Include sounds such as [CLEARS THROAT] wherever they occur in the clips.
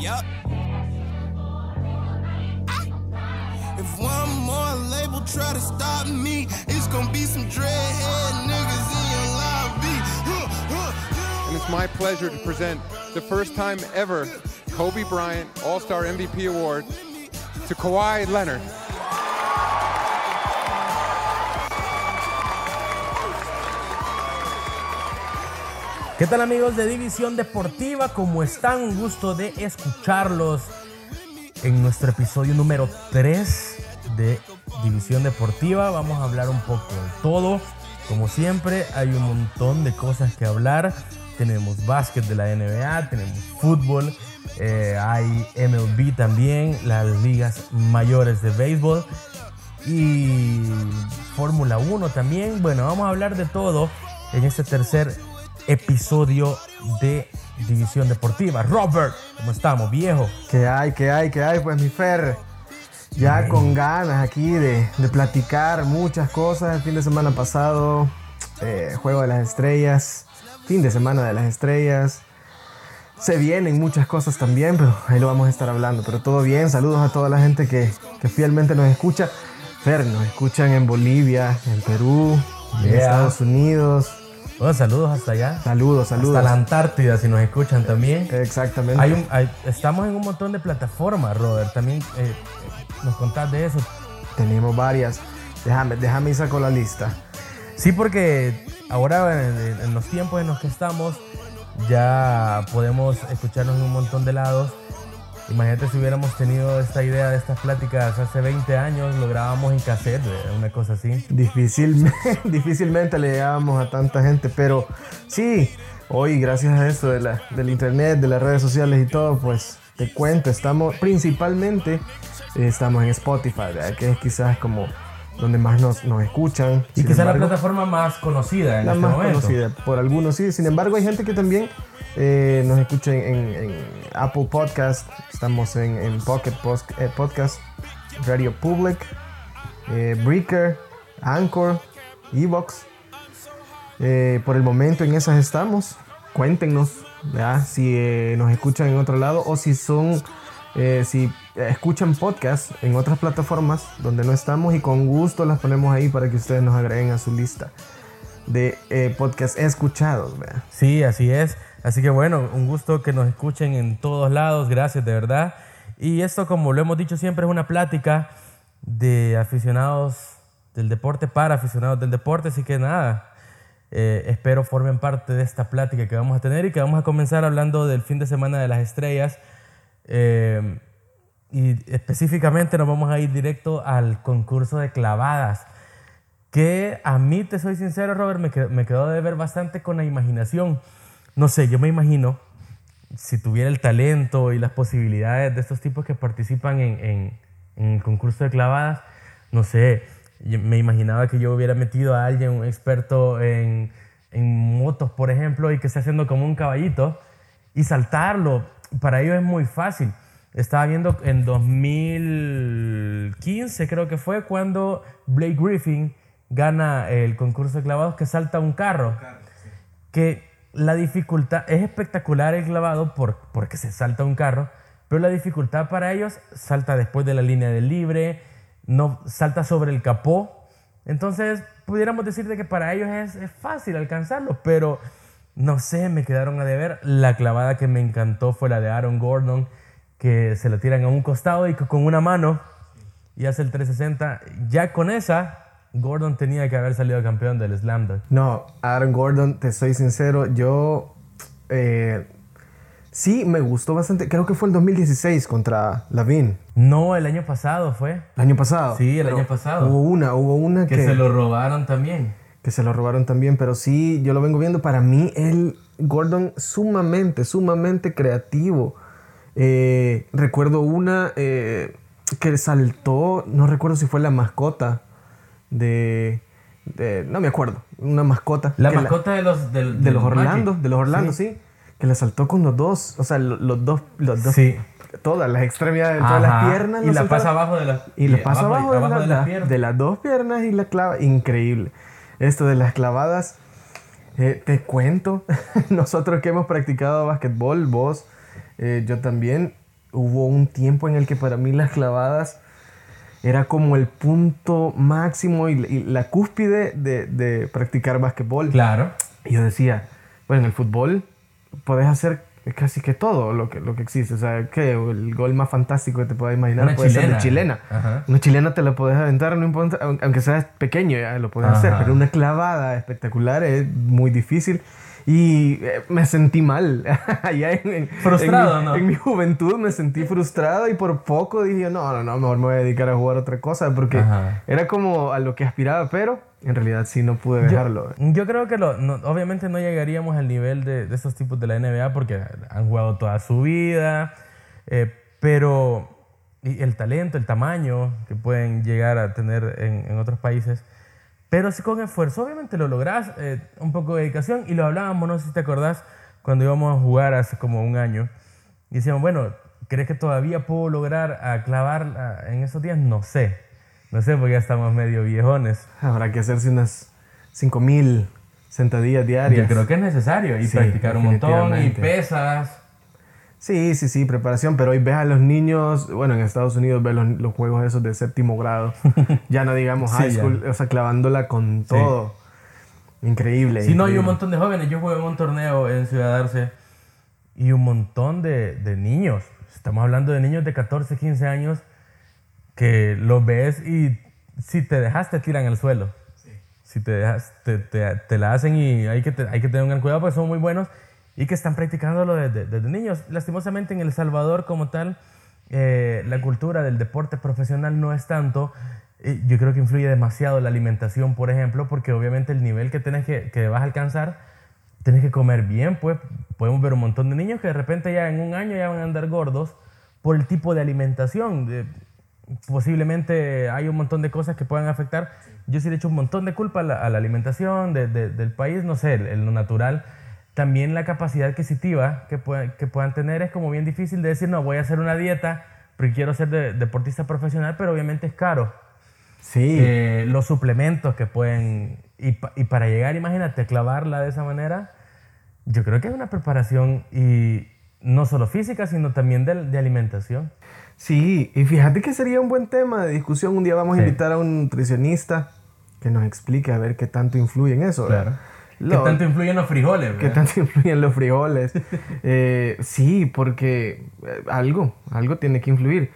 Yup. Ah. If one more label try to stop me, it's gonna be some dreadhead niggas in your lobby. And it's my pleasure to present the first time ever Kobe Bryant All Star MVP Award to Kawhi Leonard. ¿Qué tal amigos de División Deportiva? ¿Cómo están? Un gusto de escucharlos en nuestro episodio número 3 de División Deportiva. Vamos a hablar un poco de todo. Como siempre, hay un montón de cosas que hablar. Tenemos básquet de la NBA, tenemos fútbol, eh, hay MLB también, las ligas mayores de béisbol y Fórmula 1 también. Bueno, vamos a hablar de todo en este tercer episodio de División Deportiva. Robert, ¿cómo estamos, viejo? ¿Qué hay, qué hay, qué hay? Pues mi Fer, ya con ganas aquí de, de platicar muchas cosas. El fin de semana pasado, eh, Juego de las Estrellas, fin de semana de las Estrellas. Se vienen muchas cosas también, pero ahí lo vamos a estar hablando. Pero todo bien, saludos a toda la gente que, que fielmente nos escucha. Fer, nos escuchan en Bolivia, en Perú, en Yeah. Estados Unidos. Bueno, saludos hasta allá. Saludos, saludos. Hasta la Antártida, si nos escuchan también. Exactamente. Hay un- hay- estamos en un montón de plataformas, Robert. También eh, nos contás de eso. Tenemos varias. Déjame, déjame y saco la lista. Sí, porque ahora en, en los tiempos en los que estamos ya podemos escucharnos en un montón de lados. Imagínate si hubiéramos tenido esta idea de estas pláticas hace 20 años, lo grabábamos en cassette, eh, una cosa así. Difícilmente, [LAUGHS] difícilmente le llegábamos a tanta gente, pero sí, hoy gracias a esto de la, del internet, de las redes sociales y todo, pues te cuento, estamos principalmente, eh, estamos en Spotify, ¿verdad? que es quizás como donde más nos, nos escuchan. Y Sin quizá la plataforma más conocida en la este más momento. conocida por algunos, sí. Sin embargo, hay gente que también eh, nos escucha en, en- Apple Podcast, estamos en, Pocket eh, Podcast, Radio Public, eh, Breaker, Anchor, Evox. Eh, por el momento en esas estamos. Cuéntenos ¿verdad? si eh, nos escuchan en otro lado o si son, si escuchan podcast en otras plataformas donde no estamos y con gusto las ponemos ahí para que ustedes nos agreguen a su lista de podcast escuchados. ¿verdad? Sí, así es. Así que bueno, un gusto que nos escuchen en todos lados. Gracias, de verdad. Y esto, como lo hemos dicho siempre, es una plática de aficionados del deporte para aficionados del deporte. Así que nada, eh, espero formen parte de esta plática que vamos a tener y que vamos a comenzar hablando del fin de semana de las estrellas. Eh, y específicamente nos vamos a ir directo al concurso de clavadas que a mí, te soy sincero, Robert, me quedó, de ver bastante con la imaginación. No sé, yo me imagino, si tuviera el talento y las posibilidades de estos tipos que participan en, en- en el concurso de clavadas, no sé, me imaginaba que yo hubiera metido a alguien, un experto en, en motos, por ejemplo, y que esté haciendo como un caballito y saltarlo. Para ellos es muy fácil. Estaba viendo en 2015, creo que fue, cuando Blake Griffin gana el concurso de clavados que salta un carro. Que la dificultad es espectacular el clavado por, porque se salta un carro, pero la dificultad para ellos salta después de la línea del libre, no salta sobre el capó. Entonces, pudiéramos decir de que para ellos es, es fácil alcanzarlo, pero no sé, me quedaron a deber. La clavada que me encantó fue la de Aaron Gordon, que se la tiran a un costado y con una mano y hace el 360. Ya con esa, Gordon tenía que haber salido campeón del Slam Dunk. No, Aaron Gordon, te soy sincero, yo eh, sí me gustó bastante. Creo que fue el 2016 contra Lavin. No, el año pasado fue. El año pasado. Sí, el Pero año pasado. Hubo una, hubo una Que que, se lo robaron también. que se lo robaron también, pero sí, yo lo vengo viendo. Para mí, el Gordon sumamente, sumamente creativo. Eh, recuerdo una eh, que saltó, no recuerdo si fue la mascota de, de- no me acuerdo, una mascota. La mascota de los de los Orlando, Magic. de los Orlando, sí. Que la saltó con los dos, o sea, lo- los, dos, los dos, Sí. todas las extremidades, todas las Ajá. piernas. Y la saltaron. pasa abajo de las Y la pasa abajo, la- las piernas. de las dos piernas y la clava. Increíble. Esto de las clavadas. Eh, te cuento, [LAUGHS] nosotros que hemos practicado básquetbol, vos, eh, yo también, hubo un tiempo en el que para mí las clavadas era como el punto máximo y, y la cúspide de, de practicar básquetbol. Claro. Y yo decía, bueno, en el fútbol puedes hacer casi que todo lo que, lo que existe. O sea, que el gol más fantástico que te puedas imaginar Una puede ser de chilena. chilena. Ajá. Una chilena te la puedes aventar, no importa, aun- aunque seas pequeño, ya lo puedes hacer. Ajá. Pero una clavada espectacular es muy difícil. Y eh, me sentí mal. [LAUGHS] Allá en, en- Frustrado, en ¿no? En mi juventud me sentí frustrado y por poco dije, no, no, no, mejor me voy a dedicar a jugar otra cosa porque Ajá. era como a lo que aspiraba, pero en realidad sí no pude dejarlo. Yo creo que lo- no- obviamente no llegaríamos al nivel de, de esos tipos de la NBA porque han jugado toda su vida, eh, pero y el talento, el tamaño que pueden llegar a tener en, en otros países, pero sí con esfuerzo, obviamente lo lográs, eh, un poco de dedicación, y lo hablábamos, no sé si te acordás, cuando íbamos a jugar hace como un año, y decíamos, bueno, ¿crees que todavía puedo lograr a clavar en esos días? No sé, no sé porque ya estamos medio viejones. Habrá que hacerse unas 5000 sentadillas diarias. Yo creo que es necesario y Sí, practicar un montón y pesas. Sí, sí, sí, preparación, pero hoy ves a los niños, bueno, en Estados Unidos ves los, los juegos esos de séptimo grado, [LAUGHS] ya no digamos Sí, high ya. school, o sea, clavándola con todo. Increíble. Si no, hay un montón de jóvenes. Yo jugué en un torneo en Ciudad Arce y un montón de, de niños. Estamos hablando de niños de 14, 15 años que los ves y si te dejas te tiran al suelo. Si te dejas, te, te- te la hacen y hay que, te- hay que tener un gran cuidado porque son muy buenos y que están practicándolo desde, desde niños. Lastimosamente en El Salvador como tal, eh, la cultura del deporte profesional no es tanto. Eh, Yo creo que influye demasiado la alimentación, por ejemplo, porque obviamente el nivel que, tenés que, que vas a alcanzar, tienes que comer bien, pues podemos ver un montón de niños que de repente ya en un año ya van a andar gordos por el tipo de alimentación. De- posiblemente hay un montón de cosas que puedan afectar. Yo sí le echo un montón de culpa a la, a la alimentación de- de- del país, no sé, el- lo natural. También la capacidad adquisitiva que, puedan- que puedan tener es como bien difícil de decir, no, voy a hacer una dieta porque quiero ser de- deportista profesional, pero obviamente es caro. Sí, Eh, los suplementos que pueden... Y, y para llegar, imagínate, a clavarla de esa manera, yo creo que es una preparación y no solo física, sino también de, de alimentación. sí, y fíjate que sería un buen tema de discusión. Un día vamos a Sí. invitar a un nutricionista que nos explique a ver qué tanto influye en eso. ¿verdad? ¿Qué tanto influyen los frijoles? ¿Qué tanto influyen los frijoles? [LAUGHS] Eh, sí, porque eh, algo, algo tiene que influir.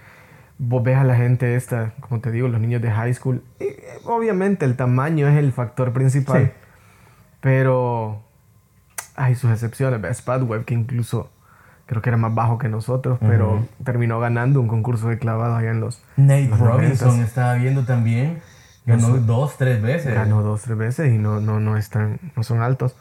Vos ves a la gente esta, como te digo, los niños de high school. y, eh, obviamente el tamaño es el factor principal. Sí. Pero hay sus excepciones. Ves Spadweb, que incluso creo que era más bajo que nosotros, pero terminó ganando un concurso de clavados allá en los... Nate los Robinson 90s. estaba viendo también. Ganó dos, tres veces. Ganó dos, tres veces y no, no, no, están, no son altos.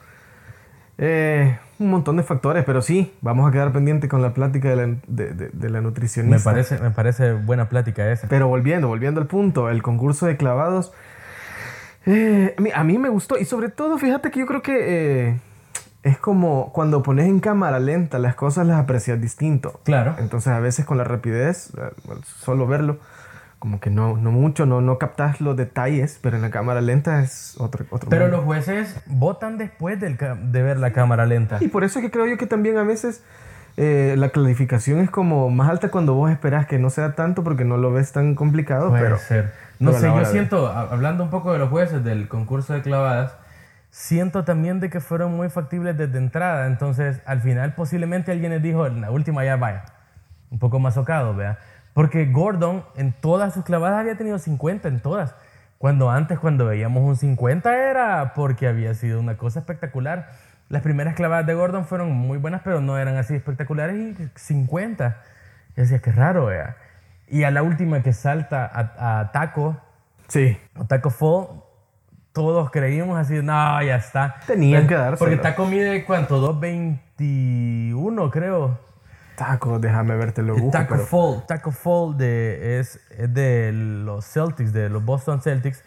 Eh, un montón de factores, pero sí, vamos a quedar pendiente con la plática de la, de, de- de la nutricionista. Me parece, me parece buena plática esa. Pero volviendo, volviendo al punto, el concurso de clavados, eh, a mí- a mí me gustó y sobre todo, fíjate que yo creo que eh, es como cuando pones en cámara lenta las cosas las aprecias distinto. Claro. Entonces a veces con la rapidez, eh, solo verlo, como que no, no mucho, no, no captas los detalles, pero en la cámara lenta es otro, otro Pero los jueces votan después del de ver la cámara lenta. Y por eso es que creo yo que también a veces eh, la clarificación es como más alta cuando vos esperás que no sea tanto porque no lo ves tan complicado, Puede pero... ser. No pero sé, yo de- siento, a- hablando un poco de los jueces del concurso de clavadas, siento también de que fueron muy factibles desde entrada. Entonces, al final, posiblemente alguien les dijo, en la última ya vaya. Un poco más socado, vea. Porque Gordon en todas sus clavadas había tenido 50 en todas. Cuando antes, cuando veíamos un 50 era porque había sido una cosa espectacular. Las primeras clavadas de Gordon fueron muy buenas, pero no eran así espectaculares y 50. Yo decía, qué raro, vea. Y a la última que salta a, a Taco, Sí, a Taco Fall, todos creímos así, no, ya está. Tenían que dárselo. Porque Taco mide, ¿cuánto? 2.21, creo. Taco, déjame verte lo busco, Taco pero- Fall, Taco Fall de, es, es de los Celtics, de los Boston Celtics.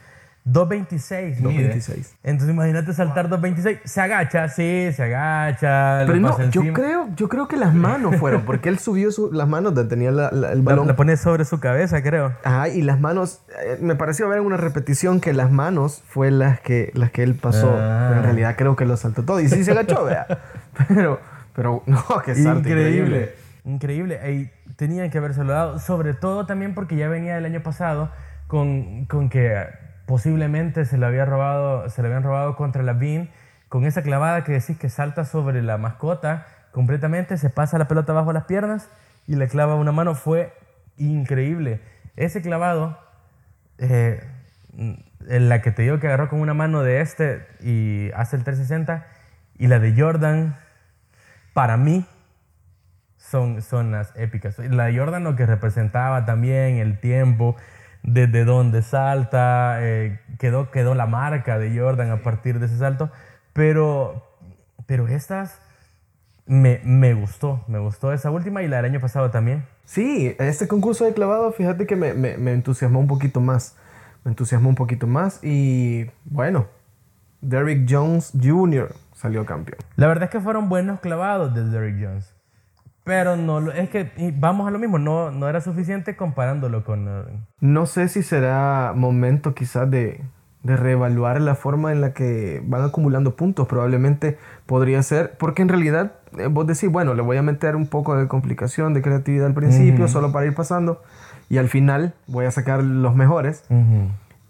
2.26. mide. 2.26. Entonces imagínate saltar 2.26. Se agacha, sí, se agacha. Pero no, yo encima. creo, yo creo que las manos fueron, porque él subió su- las manos, donde tenía la- la- el balón. la pone sobre su cabeza, creo. Ajá, y las manos, eh, me pareció ver en una repetición que las manos fue las que, las que él pasó. Ah. Pero en realidad creo que lo saltó todo. Y sí se agachó, vea. [LAUGHS] Pero, pero no, que salto Increíble. Increíble. Y tenían que habérselo dado. Sobre todo también porque ya venía del año pasado con, con que posiblemente se le había robado, se le habían robado contra la Bean con esa clavada que decís que salta sobre la mascota completamente, se pasa la pelota bajo las piernas y le clava una mano. Fue increíble. Ese clavado, eh, en la que te digo que agarró con una mano de este y hace el 360, y la de Jordan, para mí, son, son las épicas. La Jordan lo que representaba también el tiempo, desde donde salta, eh, quedó, quedó la marca de Jordan a partir de ese salto, pero, pero estas me, me gustó, me gustó esa última y la del año pasado también. Sí, este concurso de clavado, fíjate que me, me- me entusiasmó un poquito más. Me entusiasmó un poquito más y bueno, Derrick Jones Jr. salió campeón. La verdad es que fueron buenos clavados de Derrick Jones. Pero no, es que vamos a lo mismo, no, no era suficiente comparándolo con... eh, No sé si será momento quizás de, de reevaluar la forma en la que van acumulando puntos. Probablemente podría ser, porque en realidad eh, vos decís, bueno, le voy a meter un poco de complicación, de creatividad al principio, solo para ir pasando, y al final voy a sacar los mejores.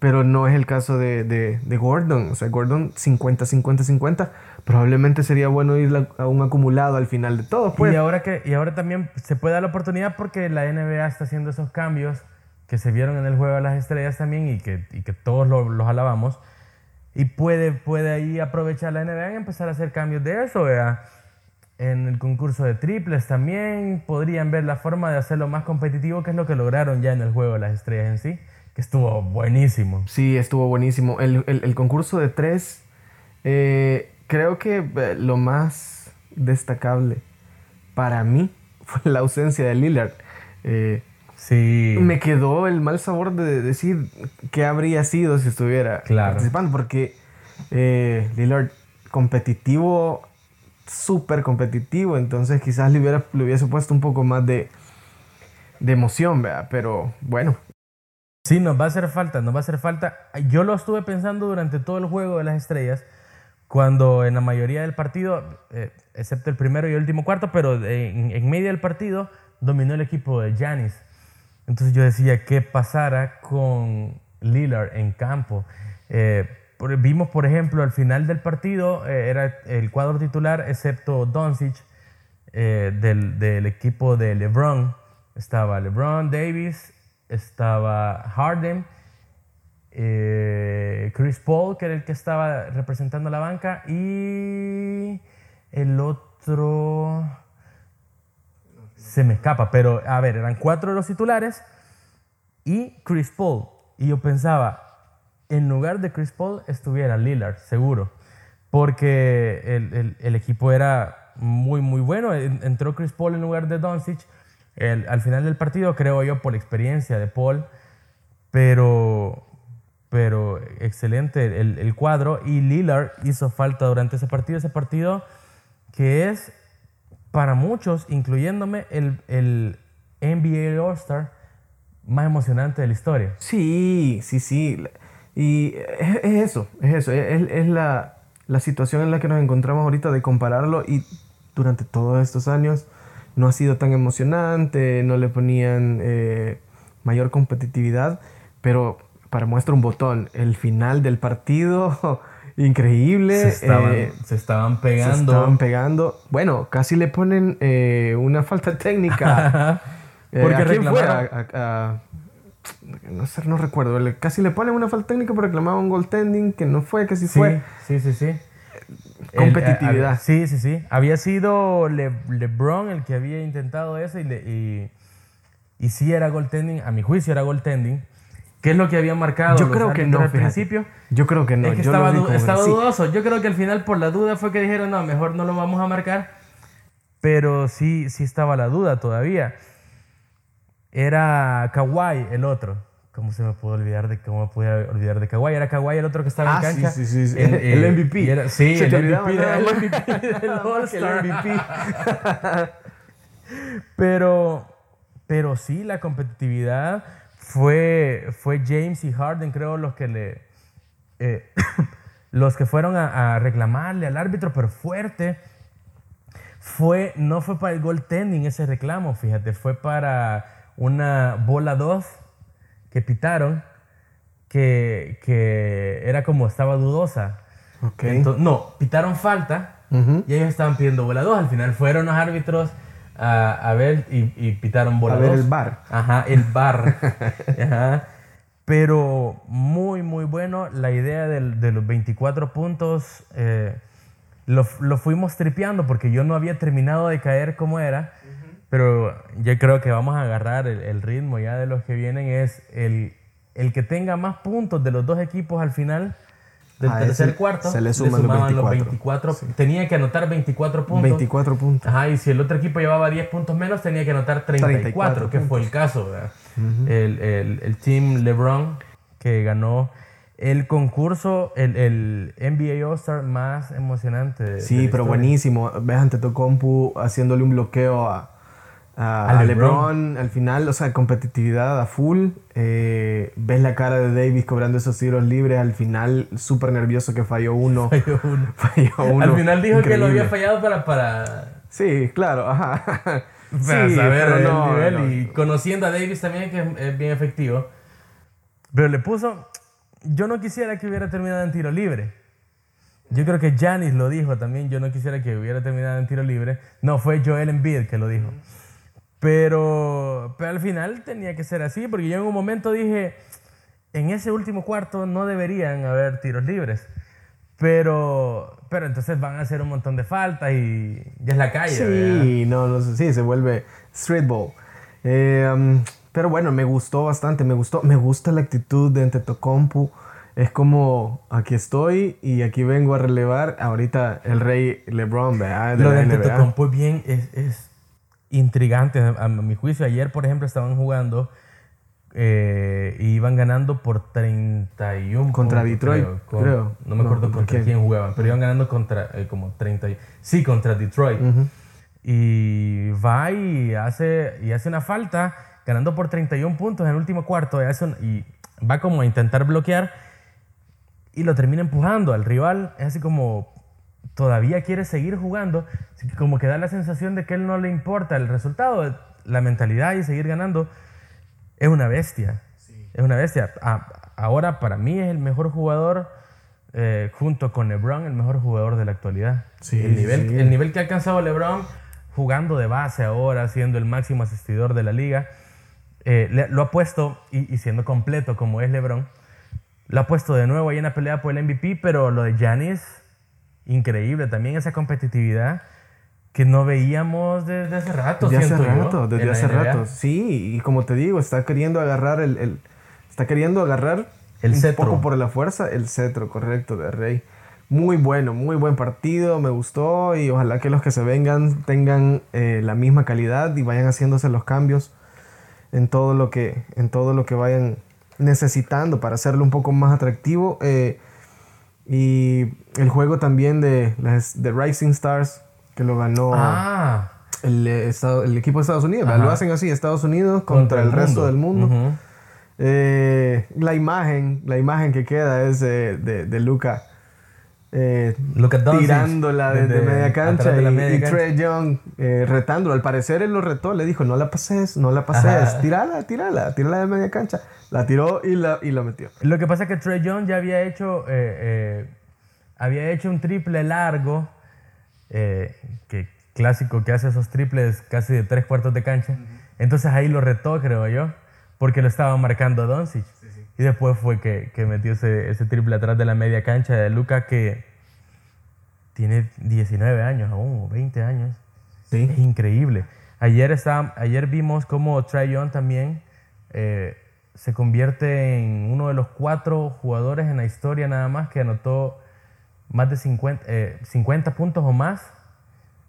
Pero no es el caso de, de- de Gordon. O sea, Gordon 50, 50, 50. Probablemente sería bueno ir a un acumulado al final de todo. Pues. y, ahora que, y ahora también se puede dar la oportunidad porque la NBA está haciendo esos cambios que se vieron en el Juego de las Estrellas también y que, y que todos lo- los alabamos. Y puede, puede ahí aprovechar la NBA y empezar a hacer cambios de eso. vea. En el concurso de triples también podrían ver la forma de hacerlo más competitivo, que es lo que lograron ya en el Juego de las Estrellas en sí, estuvo buenísimo. Sí, estuvo buenísimo. El, el- el concurso de tres, eh, creo que eh, lo más destacable para mí [LAUGHS] fue la ausencia de Lillard. Eh, Sí. me quedó el mal sabor de decir qué habría sido si estuviera Claro. participando, porque eh, Lillard competitivo, súper competitivo, entonces quizás le, hubiera, le hubiese puesto un poco más de, de emoción, ¿verdad? Pero bueno, Sí, nos va a hacer falta, nos va a hacer falta. Yo lo estuve pensando durante todo el juego de las estrellas, cuando en la mayoría del partido, eh, excepto el primero y el último cuarto, pero en, en medio del partido dominó el equipo de Giannis. Entonces yo decía, ¿qué pasara con Lillard en campo? Eh, vimos, por ejemplo, al final del partido, eh, era el cuadro titular, excepto Doncic, del equipo de LeBron. Estaba LeBron, Davis, estaba Harden, eh, Chris Paul, que era el que estaba representando la banca, y el otro se me escapa, pero a ver, eran cuatro de los titulares y Chris Paul. Y yo pensaba, en lugar de Chris Paul estuviera Lillard, seguro, porque el, el- el equipo era muy, muy bueno. En- Entró Chris Paul en lugar de Doncic al final del partido, creo yo, por experiencia de Paul, pero, pero excelente el, el cuadro. Y Lillard hizo falta durante ese partido, ese partido que es para muchos, incluyéndome, el, el NBA All-Star más emocionante de la historia. Sí, sí, sí. Y es, es eso, es eso. Es, es la, la situación en la que nos encontramos ahorita de compararlo y durante todos estos años no ha sido tan emocionante, no le ponían eh, mayor competitividad, pero para muestra un botón, el final del partido, [LAUGHS] increíble. Se estaban, eh, se estaban se pegando. estaban pegando. Bueno, casi le ponen eh, una falta técnica. [LAUGHS] Eh, Porque ¿a quién fue? reclamaron- A- a- a- no sé, no recuerdo. Casi le ponen una falta técnica por reclamar un goaltending que no fue, que sí, Sí, fue. sí, sí, sí. Competitividad. El- eh, sí, sí, sí. Había sido Le- LeBron el que había intentado eso y, le- y, y sí era goaltending, a mi juicio era goaltending. ¿Qué es lo que habían marcado? Yo creo que no, Al principio. Yo creo que no. es que yo lo estaba, du- sí. dudoso. Yo creo que al final por la duda fue que dijeron, no, mejor no lo vamos a marcar. Pero sí, sí estaba la duda todavía. Era Kawhi el otro, ¿Cómo se me pudo olvidar de cómo me pude olvidar de Kawhi? Era Kawhi el otro que estaba Ah, en sí, cancha. sí, sí, sí. El, El MVP. era- sí, Se el MVP, nada el. MVP del El [LAUGHS] All-Star. MVP. Pero, pero sí, la competitividad fue, fue James y Harden, creo, los que le. eh, [COUGHS] los que fueron a, a reclamarle al árbitro, pero fuerte. Fue, no fue para el goaltending ese reclamo, fíjate, fue para una bola 2 que pitaron, que, que era como estaba dudosa. Ok. Ento- no, pitaron falta y ellos estaban pidiendo bola 2. Al final fueron los árbitros a, a ver y, y pitaron bola A 2. ver el VAR. Ajá, el bar. [LAUGHS] Ajá. Pero muy, muy bueno. La idea del- de los 24 puntos eh, lo, lo fuimos tripeando porque yo no había terminado de caer como era. Pero yo creo que vamos a agarrar el, el ritmo ya de los que vienen. Es el, el que tenga más puntos de los dos equipos al final del Ah, tercer ese cuarto. se le suman los sumaban 24. Tenía que anotar 24 puntos. 24 puntos. Ajá, y si el otro equipo llevaba 10 puntos menos, tenía que anotar 34, 34 que fue el caso. ¿verdad? el, el, el team LeBron que ganó el concurso, el, el NBA All-Star más emocionante. de- de Sí, la pero historia. buenísimo. Ves ante compu haciéndole un bloqueo a, a, LeBron. LeBron. Al final, o sea, competitividad a full. Eh, ves la cara de Davis cobrando esos tiros libres. Al final, súper nervioso que falló uno. [LAUGHS] Falló uno. [LAUGHS] falló uno. Al final dijo que lo había fallado para, para, Sí, claro, ajá. [LAUGHS] para Sí, saber pero el no, nivel. no. Y conociendo a Davis también, que es, es bien efectivo. Pero le puso. Yo no quisiera que hubiera terminado en tiro libre. Yo creo que Janis lo dijo también. Yo no quisiera que hubiera terminado en tiro libre. No, fue Joel Embiid que lo dijo. Pero, pero al final tenía que ser así, porque yo en un momento dije, en ese último cuarto no deberían haber tiros libres. Pero, pero entonces van a hacer un montón de faltas y ya es la calle. Sí, no, no sí, se vuelve street ball. Eh, um, pero bueno, me gustó bastante, me gustó, me gusta la actitud de Antetokounmpo. Es como, aquí estoy y aquí vengo a relevar ahorita el rey LeBron, ¿verdad? De Lo de. Antetokounmpo bien, es, es intrigante a, a mi juicio. Ayer, por ejemplo, estaban jugando eh, y iban ganando por 31 Contra puntos, Detroit, creo. Con- creo. No me No, acuerdo ¿contra contra quién? quién? jugaban, pero iban ganando contra eh, como 30. y- Sí, contra Detroit. Y va y hace, y hace una falta, ganando por 31 puntos en el último cuarto. Y, hace un- y va como a intentar bloquear y lo termina empujando al rival. Es así como todavía quiere seguir jugando, como que da la sensación de que él no le importa el resultado, la mentalidad y seguir ganando. Es una bestia. Es una bestia. Ahora para mí es el mejor jugador, eh, junto con LeBron, el mejor jugador de la actualidad. Sí, el, nivel, sí. el nivel que ha alcanzado LeBron jugando de base ahora, siendo el máximo asistidor de la liga, eh, le- lo ha puesto, y, y siendo completo como es LeBron, lo ha puesto de nuevo ahí en la pelea por el MVP, pero lo de Giannis, increíble. También esa competitividad que no veíamos desde hace rato. Desde hace siento yo, rato, desde hace NBA. rato. Sí, y como te digo, está queriendo agarrar el, el- está queriendo agarrar El un cetro. poco por la fuerza el cetro, correcto, de Rey. Muy bueno, muy buen partido, me gustó y ojalá que los que se vengan tengan eh, la misma calidad y vayan haciéndose los cambios en todo lo que, en todo lo que vayan necesitando para hacerlo un poco más atractivo. eh, y el juego también de, de Rising Stars, que lo ganó Ah, el, eh, estado- el equipo de Estados Unidos. Lo hacen así, Estados Unidos contra, el, resto del mundo. Eh, la imagen, la imagen que queda es de, de Luca eh, tirándola desde desde media cancha de la y. Trey Young eh, retándolo. Al parecer él lo retó, le dijo, no la pases, no la pases, Ajá. tírala, tírala, tírala de media cancha. La tiró y, la, y lo metió. Lo que pasa es que Trey Young ya había hecho, eh, eh, había hecho un triple largo, que clásico que hace esos triples casi de tres cuartos de cancha. Entonces ahí lo retó, creo yo, porque lo estaba marcando Doncic. Y después fue que, que metió ese, ese triple atrás de la media cancha de Luca que tiene 19 años aún, o 20 años. Sí. Es increíble. Ayer, está, ayer vimos cómo Trae Young también eh, se convierte en uno de los cuatro jugadores en la historia nada más que anotó más de 50, eh, 50 puntos o más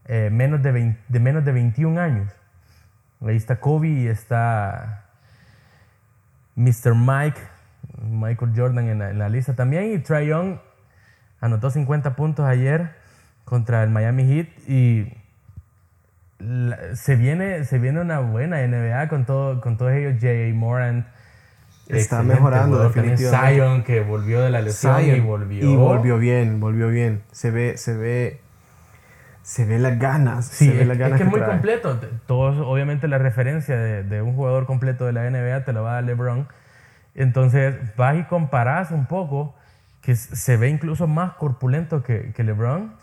eh, menos de, 20 de menos de 21 años. Ahí está Kobe y está Mr. Mike, Michael Jordan en la, en la lista también. Y Trae Young anotó 50 puntos ayer contra el Miami Heat y la- se, viene, se viene una buena NBA con, todo, con todos ellos. J.A. Morant. Está mejorando, definitivamente. Zion, que volvió de la lesión y volvió. Y volvió bien, volvió bien. Se ve, se ve, se ve las ganas. Sí, se ve es, las es ganas que es muy trae. completo. Todos, obviamente, la referencia de, de un jugador completo de la NBA te lo va a dar LeBron. Entonces, vas y comparás un poco, que se ve incluso más corpulento que, que LeBron.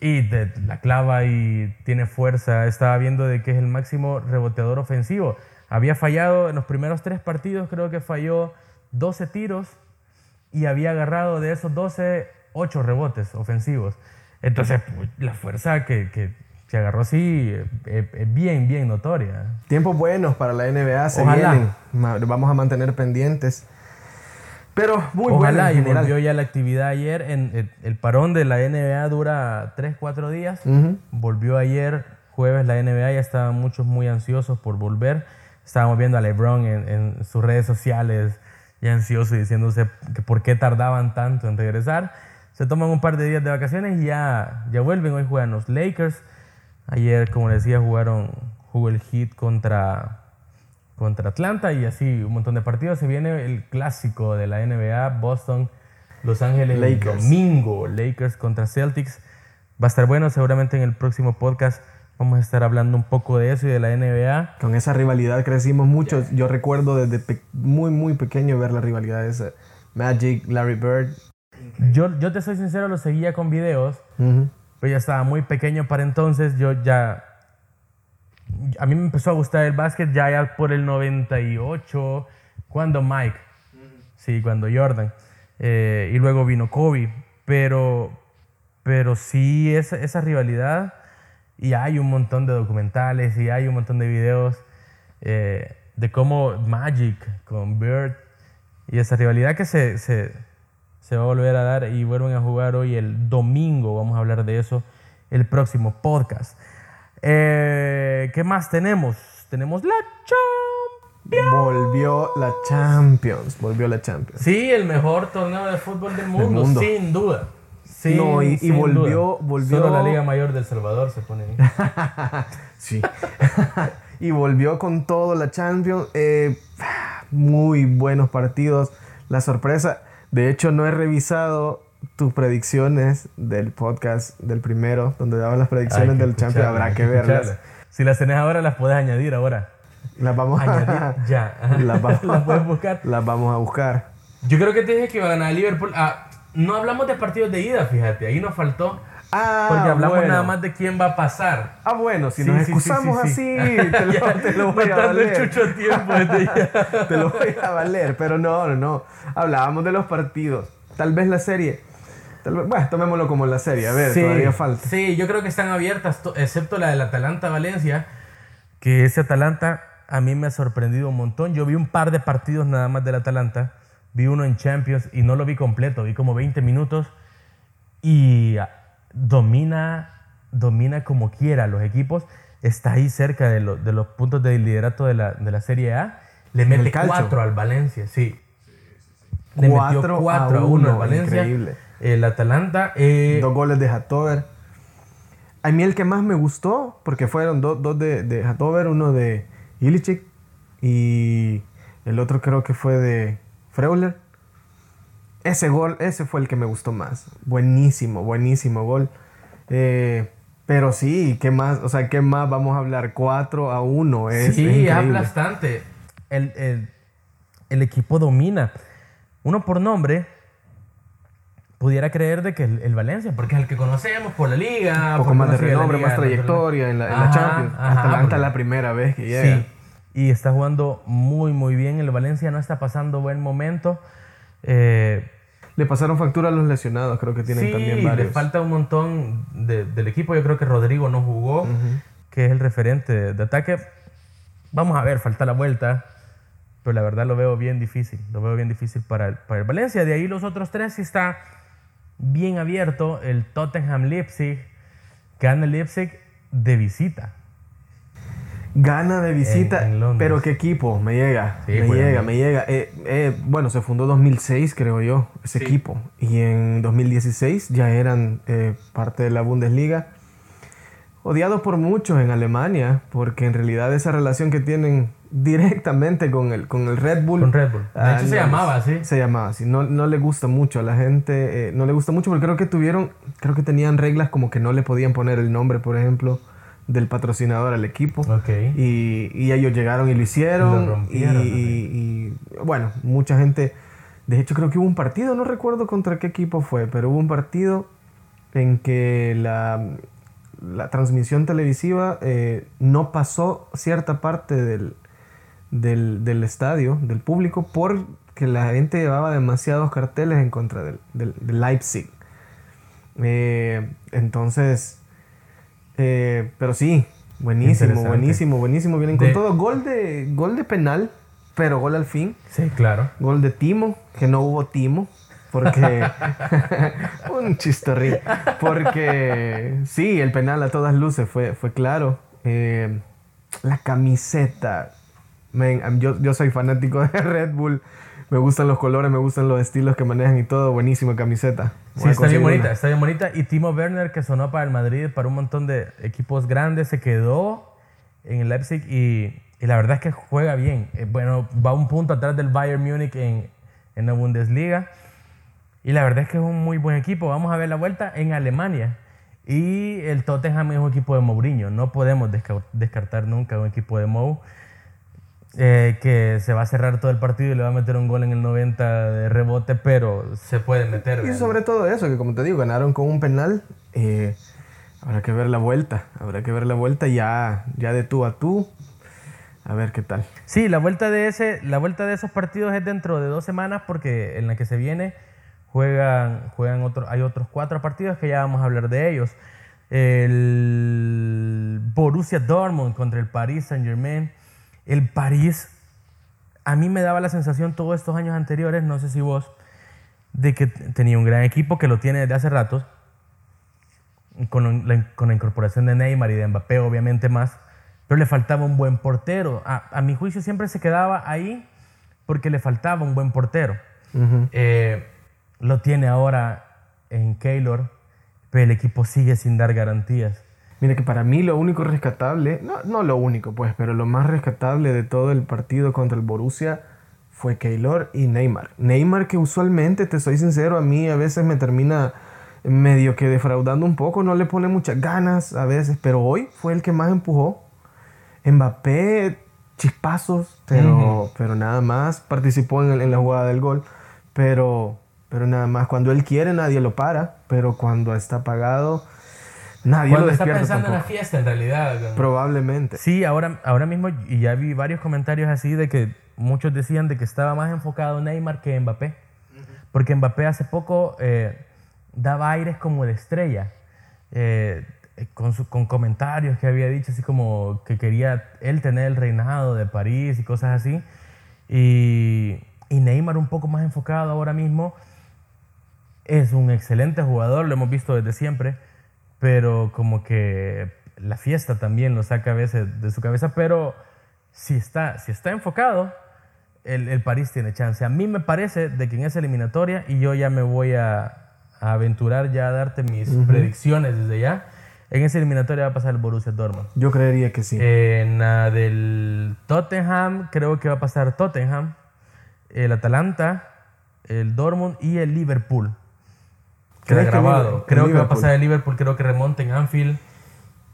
Y te- la clava y tiene fuerza. Estaba viendo de que es el máximo reboteador ofensivo. Había fallado en los primeros tres partidos, creo que falló 12 tiros y había agarrado de esos 12, 8 rebotes ofensivos. Entonces, pues, la fuerza que, que, que agarró sí eh, eh, bien, bien notoria. Tiempos buenos para la NBA se Ojalá. vienen. Vamos a mantener pendientes. Pero muy Ojalá y general. volvió ya la actividad ayer. En, el, el parón de la NBA dura 3, 4 días. Volvió ayer, jueves, la NBA. Ya estaban muchos muy ansiosos por volver. Estábamos viendo a LeBron en, en sus redes sociales, ya ansioso y diciéndose que por qué tardaban tanto en regresar. Se toman un par de días de vacaciones y ya, ya vuelven. Hoy juegan los Lakers. Ayer, como les decía, jugaron, jugó el Heat contra, contra Atlanta y así un montón de partidos. Se viene el clásico de la NBA, Boston, Los Ángeles, el Lakers. domingo, Lakers contra Celtics. Va a estar bueno, seguramente en el próximo podcast vamos a estar hablando un poco de eso y de la NBA. Con esa rivalidad crecimos mucho. Yo recuerdo desde muy, muy pequeño ver la rivalidad esa. Magic, Larry Bird. Yo, yo te soy sincero, lo seguía con videos, Ujú. Pero ya estaba muy pequeño para entonces. Yo ya. A mí me empezó a gustar el básquet ya, ya por el 98, cuando Mike, sí, cuando Jordan, eh, y luego vino Kobe. Pero, pero sí, esa, esa rivalidad, y hay un montón de documentales y hay un montón de videos eh, de cómo Magic con Bird y esa rivalidad que se, se, se va a volver a dar y vuelven a jugar hoy el domingo. Vamos a hablar de eso el próximo podcast. Eh, ¿Qué más tenemos? Tenemos la Champions. Volvió la Champions. Volvió la Champions. Sí, el mejor torneo de fútbol del mundo, mundo. sin duda. Sin- No, y- volvió- duda. volvió- Solo la Liga Mayor del Salvador se pone ahí. [LAUGHS] Sí. [LAUGHS] y volvió con todo la Champions. Eh, muy buenos partidos. La sorpresa. De hecho, no he revisado tus predicciones del podcast del primero, donde daban las predicciones del Champions. Habrá que verlas. Si las tenés ahora, las puedes añadir ahora. Las vamos Añadir [LAUGHS] a, ya. [LAUGHS] las vamos, Las puedes buscar. las vamos a buscar. Yo creo que te dije que iba a ganar Liverpool. Ah, no hablamos de partidos de ida, fíjate. Ahí nos faltó. Ah, Porque hablamos bueno. nada más de quién va a pasar. Ah, bueno, si Sí, nos sí, excusamos sí, así, [LAUGHS] sí. te lo, te lo voy a valer. chucho tiempo [LAUGHS] te lo voy a valer, pero no, no, no. Hablábamos de los partidos. Tal vez la serie. Tal vez, bueno, tomémoslo como la serie. A ver, todavía falta. Sí, yo creo que están abiertas, to- excepto la del Atalanta-Valencia, que ese Atalanta a mí me ha sorprendido un montón. Yo vi un par de partidos nada más del Atalanta, vi uno en Champions y no lo vi completo, vi como 20 minutos y domina, domina como quiera los equipos, está ahí cerca de, lo- de los puntos de liderato de la, de la Serie A, le mete calcio. 4 al Valencia, sí. Le metió Cuatro a 4 a 1 uno, al Valencia. increíble. El Atalanta. eh, Dos goles de Hatover. A mí el que más me gustó, porque fueron do- dos de, de Hatover, uno de Ilicic y el otro creo que fue de Freuler. Ese gol, ese fue el que me gustó más. Buenísimo, buenísimo gol. Eh, pero sí, ¿qué más? O sea, ¿qué más vamos a hablar? 4 a 1. Es sí, habla bastante. El, el- el equipo domina. Uno por nombre pudiera creer de que el, el Valencia, porque es el que conocemos por la liga. Un poco más de renombre, liga más trayectoria en la, en la Champions. ajá, es la primera vez que llega. Sí, y está jugando muy, muy bien. El Valencia no está pasando buen momento. Eh, Le pasaron factura a los lesionados, creo que tienen sí, también le varios. falta un montón de- del equipo. Yo creo que Rodrigo no jugó, que es el referente de, ataque. Vamos a ver, falta la vuelta. Pero la verdad lo veo bien difícil. Lo veo bien difícil para el, para el Valencia. De ahí los otros tres sí está bien abierto. El Tottenham Leipzig, gana Leipzig de visita. Gana de visita, En- en Londres. pero qué equipo, me llega, Sí, me juegan llega, me llega. Eh, eh, bueno, se fundó 2006, creo yo, ese equipo. Y en 2016 ya eran eh, parte de la Bundesliga. Odiados por muchos en Alemania, porque en realidad esa relación que tienen directamente con el, con el Red Bull. Con Red Bull. De hecho, se llamaba así. Se llamaba así. No, no le gusta mucho a la gente, eh, no le gusta mucho porque creo que tuvieron, creo que tenían reglas como que no le podían poner el nombre, por ejemplo, del patrocinador al equipo. Ok. Y, y ellos llegaron y lo hicieron. Lo rompieron, y, y- y, bueno, mucha gente. De hecho, creo que hubo un partido, no recuerdo contra qué equipo fue, pero hubo un partido en que la, la transmisión televisiva eh, no pasó cierta parte del, del, del estadio, del público, porque la gente llevaba demasiados carteles en contra del, del- del Leipzig. Eh, entonces, eh, pero sí, buenísimo, buenísimo, buenísimo. Vienen con De- todo. Gol de, gol de penal, pero gol al fin. Sí, claro. Gol de Timo, que no hubo Timo. Porque. [LAUGHS] [LAUGHS] un chistorrín. Porque. Sí, el penal a todas luces fue, fue claro. Eh, la camiseta. Yo, yo soy fanático de Red Bull. Me gustan los colores, me gustan los estilos que manejan y todo. Buenísima camiseta. Voy Sí, está bien bonita, una. está bien bonita. Y Timo Werner, que sonó para el Madrid, para un montón de equipos grandes, se quedó en el Leipzig y, y la verdad es que juega bien. Eh, bueno, va un punto atrás del Bayern Múnich en, en la Bundesliga. Y la verdad es que es un muy buen equipo. Vamos a ver la vuelta en Alemania. Y el Tottenham es un equipo de Mourinho. No podemos desca- descartar nunca un equipo de Mou. Eh, que se va a cerrar todo el partido y le va a meter un gol en el 90 de rebote, pero se puede meter. Y sobre todo eso, que como te digo, ganaron con un penal. eh, habrá que ver la vuelta. Habrá que ver la vuelta ya, ya de tú a tú. A ver qué tal. Sí, la vuelta de ese, la vuelta de esos partidos es dentro de dos semanas porque en la que se viene juegan, juegan otro, hay otros cuatro partidos que ya vamos a hablar de ellos. El Borussia Dortmund contra el Paris Saint Germain. El París, a mí me daba la sensación todos estos años anteriores, no sé si vos, de que tenía un gran equipo que lo tiene desde hace ratos, con la, con la incorporación de Neymar y de Mbappé, obviamente más, pero le faltaba un buen portero. A, a mi juicio siempre se quedaba ahí porque le faltaba un buen portero. Eh, lo tiene ahora en Keylor, pero el equipo sigue sin dar garantías. Mira que para mí lo único rescatable, no, no lo único pues, pero lo más rescatable de todo el partido contra el Borussia fue Keylor y Neymar. Neymar que usualmente, te soy sincero, a mí a veces me termina medio que defraudando un poco, no le pone muchas ganas a veces, pero hoy fue el que más empujó. Mbappé, chispazos, pero, pero nada más participó en, el- en la jugada del gol, pero, pero nada más. Cuando él quiere nadie lo para, pero cuando está apagado nadie Cuando lo está pensando en la fiesta, en realidad. Probablemente. Sí, ahora, ahora mismo, y ya vi varios comentarios así de que muchos decían de que estaba más enfocado Neymar que Mbappé. Porque Mbappé hace poco eh, daba aires como de estrella. eh, con, su- con comentarios que había dicho, así como que quería él tener el reinado de París y cosas así. Y, y Neymar un poco más enfocado ahora mismo. Es un excelente jugador, lo hemos visto desde siempre, pero como que la fiesta también lo saca a veces de su cabeza, pero si está, si está enfocado, el, el París tiene chance. A mí me parece de que en esa eliminatoria, y yo ya me voy a, a aventurar ya a darte mis predicciones desde ya, en esa eliminatoria va a pasar el Borussia Dortmund. Yo creería que sí. En la del Tottenham, creo que va a pasar Tottenham, el Atalanta, el Dortmund y el Liverpool. Queda ¿Crees que grabado. Liverpool- creo que va a pasar el Liverpool, creo que remonta en Anfield.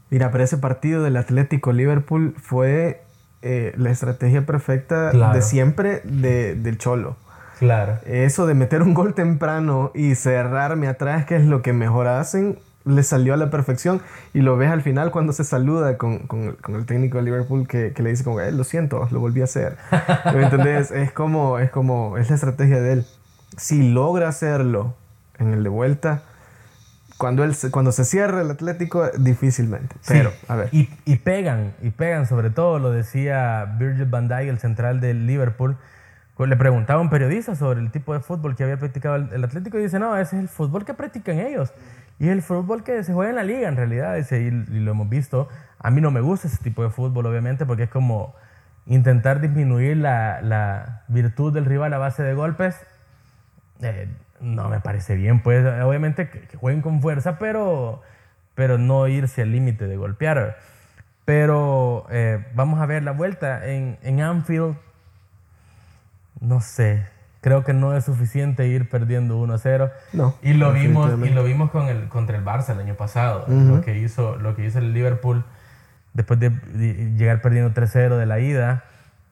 Mira, pero ese partido del Atlético Liverpool fue eh, la estrategia perfecta Claro. de siempre de- del Cholo. Claro. Eso de meter un gol temprano y cerrarme atrás, que es lo que mejor hacen, le salió a la perfección. Y lo ves al final cuando se saluda con, con el- con el técnico de Liverpool que, que le dice como, "Eh, lo siento, lo volví a hacer. [LAUGHS] ¿Me entendés? Es como, es como, es la estrategia de él. Si logra hacerlo en el de vuelta, cuando, él, se- cuando se cierra el Atlético, difícilmente. Pero, Sí, a ver. Y, y pegan, y pegan sobre todo, lo decía Virgil van Dijk, el central del Liverpool. pues Le preguntaba a un periodista sobre el tipo de fútbol que había practicado el, el Atlético y dice, no, ese es el fútbol que practican ellos. Y el fútbol que se juega en la liga, en realidad, y, y lo hemos visto. A mí no me gusta ese tipo de fútbol, obviamente, porque es como intentar disminuir la, la virtud del rival a base de golpes. Eh, no me parece bien, pues obviamente que, que jueguen con fuerza, pero, pero no irse al límite de golpear. Pero eh, vamos a ver la vuelta en, en Anfield. No sé, creo que no es suficiente ir perdiendo 1-0. No, y lo vimos y lo vimos con el contra el Barça el año pasado, lo que hizo lo que hizo el Liverpool después de, de llegar perdiendo 3-0 de la ida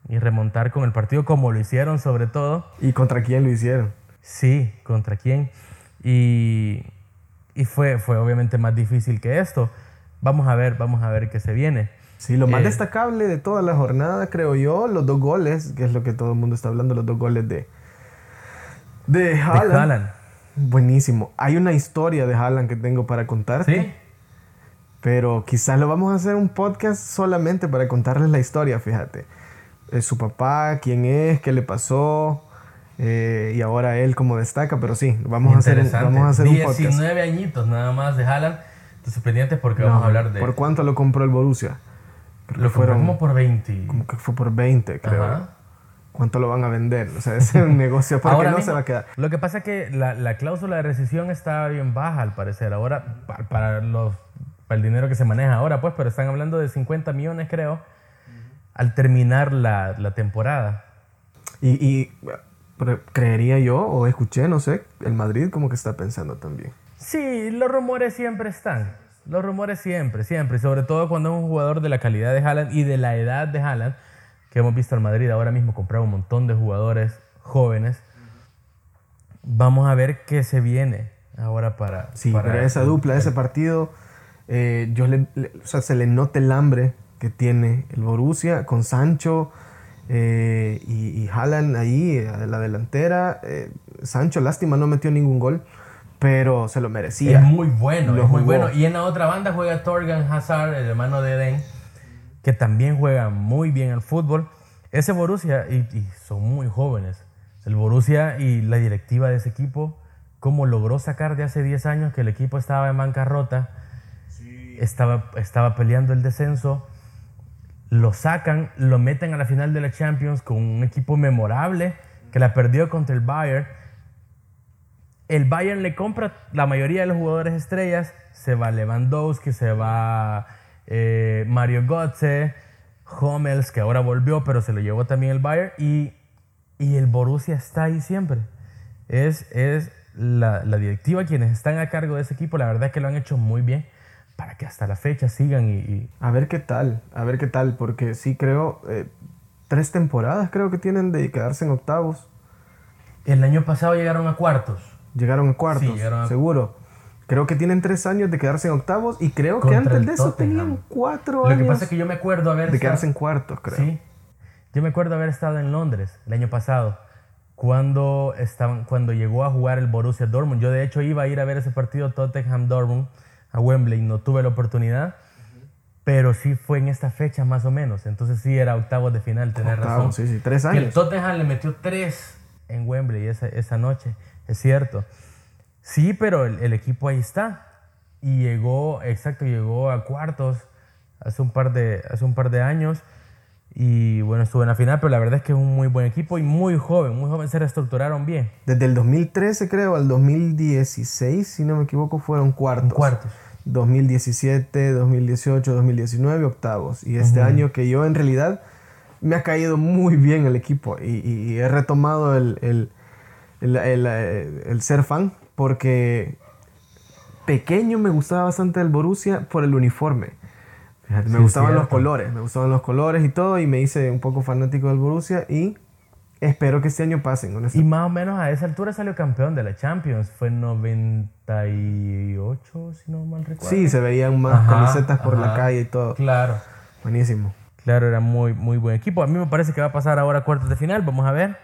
y remontar con el partido como lo hicieron sobre todo. ¿Y contra quién lo hicieron? Sí, ¿contra quién? Y, y fue, fue obviamente más difícil que esto. Vamos a ver, vamos a ver qué se viene. Sí, lo más Eh, destacable de toda la jornada, creo yo, los dos goles, que es lo que todo el mundo está hablando, los dos goles de, de De Haaland. Haaland. Buenísimo. Hay una historia de Haaland que tengo para contarte. ¿Sí? Pero quizás lo vamos a hacer un podcast solamente para contarles la historia, fíjate. Eh, su papá, quién es, qué le pasó, eh, y ahora él como destaca, pero sí, vamos a hacer, vamos a hacer un podcast. 19 añitos nada más de Haaland. Entonces pendientes porque vamos a hablar de... ¿Por cuánto lo compró el Borussia? Creo lo fueron como por 20. como que fue por 20, creo. Ajá. ¿Cuánto lo van a vender? O sea, es un [LAUGHS] negocio porque Ahora no mismo, se va a quedar. Lo que pasa es que la, la cláusula de rescisión está bien baja al parecer. Ahora, pa- para, los, para el dinero que se maneja ahora, pues, pero están hablando de 50 millones, creo, al terminar la, la temporada. Y, y, creería yo, o escuché, no sé, el Madrid como que está pensando también. Sí, los rumores siempre están. Los rumores siempre, siempre. Sobre todo cuando es un jugador de la calidad de Haaland y de la edad de Haaland, que hemos visto al Madrid ahora mismo comprar un montón de jugadores jóvenes. Vamos a ver qué se viene ahora para... Sí, para pero esa dupla, ese partido, eh, yo le, le- o sea, se le nota el hambre que tiene el Borussia con Sancho eh, y, y Haaland ahí eh, a la delantera. Eh, Sancho, lástima, no metió ningún gol, pero se lo merecía. Es muy bueno, Lo es muy jugó. bueno. Y en la otra banda juega Torgan Hazard, el hermano de Eden, que también juega muy bien al fútbol. Ese Borussia, y, y son muy jóvenes, el Borussia y la directiva de ese equipo, cómo logró sacar de hace 10 años que el equipo estaba en bancarrota, estaba, estaba peleando el descenso, lo sacan, lo meten a la final de la Champions con un equipo memorable que la perdió contra el Bayern el Bayern le compra la mayoría de los jugadores estrellas. Se va Lewandowski, se va eh, Mario Götze, Hummels, que ahora volvió, pero se lo llevó también el Bayern. Y, y el Borussia está ahí siempre. Es, es la, la directiva quienes están a cargo de ese equipo. La verdad es que lo han hecho muy bien para que hasta la fecha sigan y, y- A ver qué tal, a ver qué tal, porque sí creo, eh, tres temporadas creo que tienen de quedarse en octavos. el año pasado llegaron a cuartos. Llegaron a cuartos, Sí, llegaron a- seguro. Creo que tienen tres años de quedarse en octavos y creo que antes de eso Tottenham. tenían cuatro Lo años que pasa es que yo me acuerdo haber de estado- quedarse en cuartos, creo. Sí. Yo me acuerdo haber estado en Londres el año pasado, cuando, estaban, cuando llegó a jugar el Borussia Dortmund. Yo de hecho iba a ir a ver ese partido Tottenham-Dortmund a Wembley, no tuve la oportunidad, pero sí fue en esta fecha más o menos. Entonces sí era octavos de final, tenés razón. Sí, sí, tres años. el Tottenham le metió tres en Wembley esa, esa noche, es cierto. Sí, pero el, el equipo ahí está. Y llegó, exacto, llegó a cuartos hace un par de, hace un par de años. Y bueno, estuvo en la final, pero la verdad es que es un muy buen equipo y muy joven, muy joven, se reestructuraron bien. Desde el 2013 creo al 2016, si no me equivoco, fueron cuartos. Cuartos. 2017, 2018, 2019, octavos. Y este año que yo en realidad me ha caído muy bien el equipo y, y he retomado el, el, el- el, ser fan porque pequeño me gustaba bastante el Borussia por el uniforme. Me Sí, gustaban los colores, me gustaban los colores y todo y me hice un poco fanático del Borussia y espero que este año pasen. Y más o menos a esa altura salió campeón de la Champions. Fue en 98, si no mal recuerdo. Sí, se veían más Ajá, camisetas por la calle y todo. Claro. Buenísimo. Claro, era muy, muy buen equipo. A mí me parece que va a pasar ahora a cuartos de final. Vamos a ver.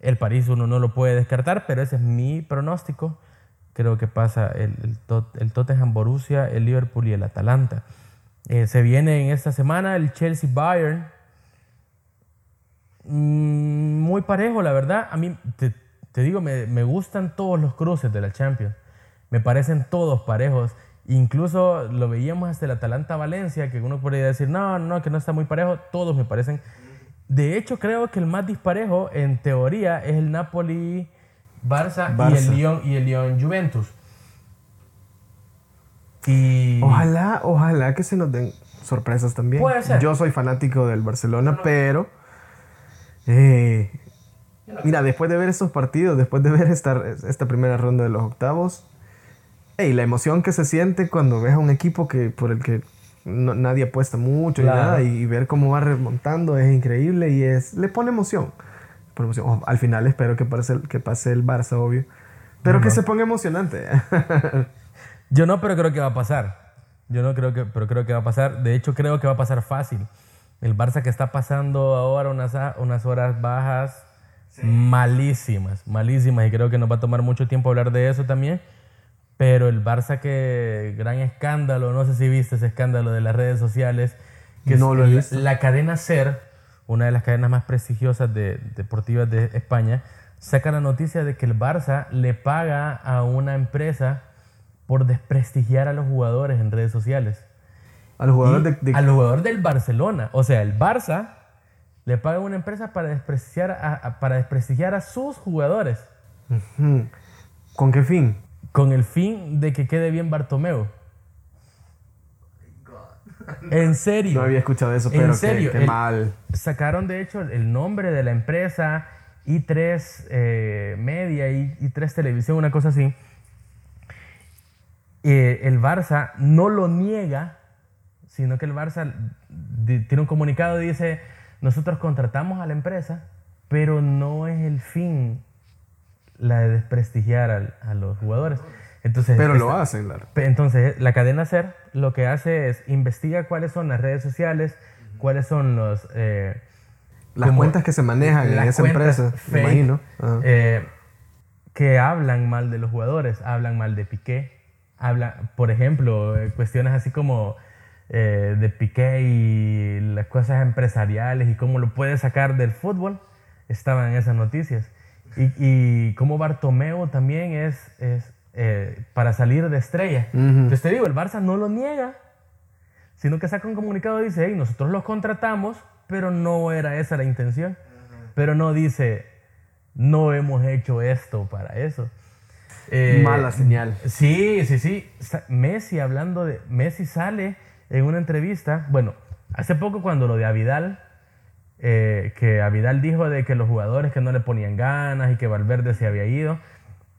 El París uno no lo puede descartar, pero ese es mi pronóstico. Creo que pasa el, el, Tot- el Tottenham Borussia, el Liverpool y el Atalanta. Eh, se viene en esta semana el Chelsea Bayern. Mm, muy parejo, la verdad. A mí, te, te digo, me, me gustan todos los cruces de la Champions. Me parecen todos parejos. Incluso lo veíamos hasta el Atalanta-Valencia, que uno podría decir, no, no, que no está muy parejo. Todos me parecen. De hecho, creo que el más disparejo, en teoría, es el Napoli-Barça y el Lyon y el Lyon-Juventus. Y... Ojalá, ojalá que se nos den sorpresas también. Puede ser. Yo soy fanático del Barcelona, pero eh, mira, después de ver estos partidos, después de ver esta, esta primera ronda de los octavos, hey, la emoción que se siente cuando ves a un equipo que por el que no- nadie apuesta mucho Claro. y nada, y, ver cómo va remontando es increíble y es le pone emoción. Pone emoción. Oh, al final espero que pase, el- que pase el Barça, obvio. Pero que se ponga emocionante. Yo no, pero creo que va a pasar. Yo no creo que, pero creo que va a pasar. De hecho, creo que va a pasar fácil. El Barça que está pasando ahora unas, a- unas horas bajas malísimas, malísimas. Y creo que nos va a tomar mucho tiempo hablar de eso también. Pero el Barça que, gran escándalo, no sé si viste ese escándalo de las redes sociales. Que No es lo he la- visto. La, cadena SER, una de las cadenas más prestigiosas de, deportivas de España, saca la noticia de que el Barça le paga a una empresa por desprestigiar a los jugadores en redes sociales. A los jugadores de, del Barcelona. O sea, el Barça le paga a una empresa para desprestigiar a, a- para desprestigiar a sus jugadores. ¿Con qué fin? Con el fin de que quede bien Bartomeu. En serio. No había escuchado eso, En pero qué- serio, qué, el- mal. Sacaron de hecho el nombre de la empresa, i3 eh, Media, y i3 Televisión, una cosa así. Eh, el Barça no lo niega, sino que el Barça tiene un comunicado y dice, nosotros contratamos a la empresa, pero no es el fin la de desprestigiar a, los jugadores. Entonces, Pero lo hacen, Lar. Pe- Entonces, la cadena SER lo que hace es investiga cuáles son las redes sociales, cuáles son los... eh, Las como cuentas que se manejan en esa empresa, me imagino. Eh, que hablan mal de los jugadores, hablan mal de Piqué, hablan, por ejemplo, eh, cuestiones así como eh, de Piqué y las cosas empresariales y cómo lo puede sacar del fútbol, estaban en esas noticias. Y, y cómo Bartomeu también es, es eh, para salir de estrella. Entonces te digo, el Barça no lo niega, sino que saca un comunicado y dice, hey, nosotros los contratamos, pero no era esa la intención. Pero no dice, no hemos hecho esto para eso. Eh, Mala señal. Sí, sí, sí. Messi hablando de... Messi sale en una entrevista, bueno, hace poco cuando lo de Avidal, eh, que Avidal dijo de que los jugadores que no le ponían ganas y que Valverde se había ido,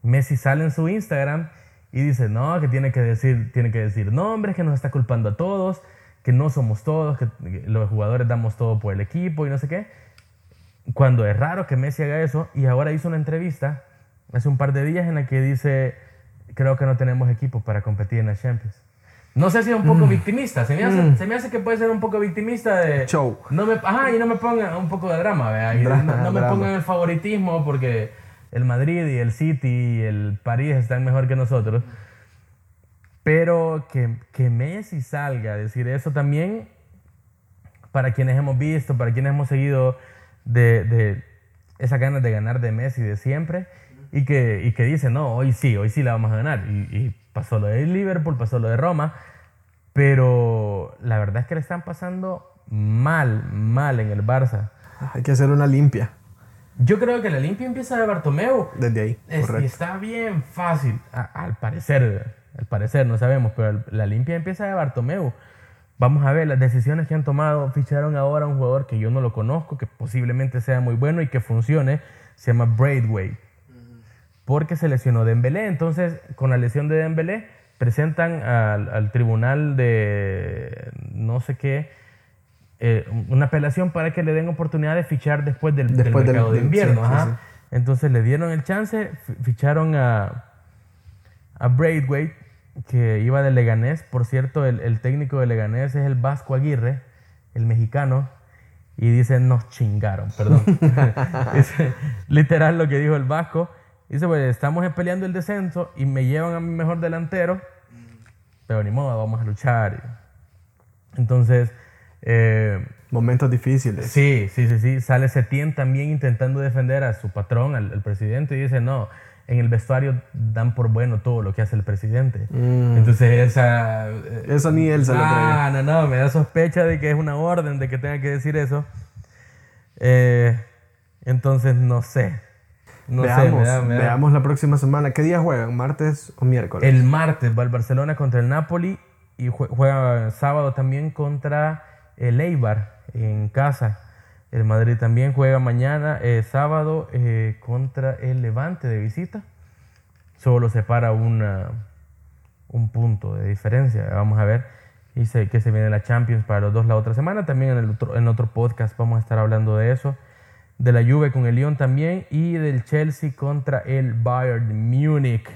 Messi sale en su Instagram y dice, no, que tiene que decir, tiene que decir nombres, que nos está culpando a todos, que no somos todos, que los jugadores damos todo por el equipo y no sé qué. Cuando es raro que Messi haga eso y ahora hizo una entrevista hace un par de días en la que dice, creo que no tenemos equipo para competir en la Champions. No sé si es un poco victimista, se me, hace, se me hace que puede ser un poco victimista de... Show. No me, ajá, y no me pongan un poco de drama, ¿vea? Y Drama, no, no me pongan el favoritismo porque el Madrid y el City y el París están mejor que nosotros. Pero que, que Messi salga a decir eso también, para quienes hemos visto, para quienes hemos seguido de, de esas ganas de ganar de Messi de siempre, y que, y que dice, no, hoy sí, hoy sí la vamos a ganar. Y, y pasó lo de Liverpool, pasó lo de Roma, pero la verdad es que le están pasando mal, mal en el Barça. Hay que hacer una limpia Yo creo que la limpia empieza de Bartomeu. desde ahí. Es- y correcto. está bien fácil, a- al parecer, al parecer, no sabemos, pero la limpia empieza de Bartomeu. Vamos a ver las decisiones que han tomado. Ficharon ahora a un jugador que yo no lo conozco, que posiblemente sea muy bueno y que funcione. Se llama Braithwaite. Porque se lesionó Dembélé. Entonces, con la lesión de Dembélé, presentan al, al tribunal de no sé qué eh, una apelación para que le den oportunidad de fichar después del, del Después del- mercado de invierno. sí, ajá. sí. Entonces le dieron el chance, fi- ficharon a, a Braithwaite, que iba de Leganés. Por cierto, el, el técnico de Leganés es el Vasco Aguirre, el mexicano. Y dice, nos chingaron, perdón. [LAUGHS] Literal lo que dijo el Vasco. Dice, pues estamos peleando el descenso y me llevan a mi mejor delantero. Pero ni modo, vamos a luchar. Entonces, eh, Momentos difíciles. Sí, sí, sí, sí. Sale Setién también intentando defender a su patrón, al, al presidente, y dice, no, en el vestuario dan por bueno todo lo que hace el presidente. Entonces esa... eh, Eso ni él se lo creyó. Ah, no, no, me da sospecha de que es una orden de que tenga que decir eso. Eh, entonces no sé. No veamos, sé, me da- me da- veamos la próxima semana. ¿Qué día juegan? ¿Martes o miércoles? El martes va el Barcelona contra el Napoli y jue- juega sábado también contra el Eibar en casa. El Madrid también juega mañana, eh, sábado, eh, contra el Levante de visita. Solo separa una, un punto de diferencia. Vamos a ver. Y sé que se viene la Champions para los dos la otra semana. También en, el otro, en otro podcast vamos a estar hablando de eso. De la Juve con el Lyon también. Y del Chelsea contra el Bayern Múnich.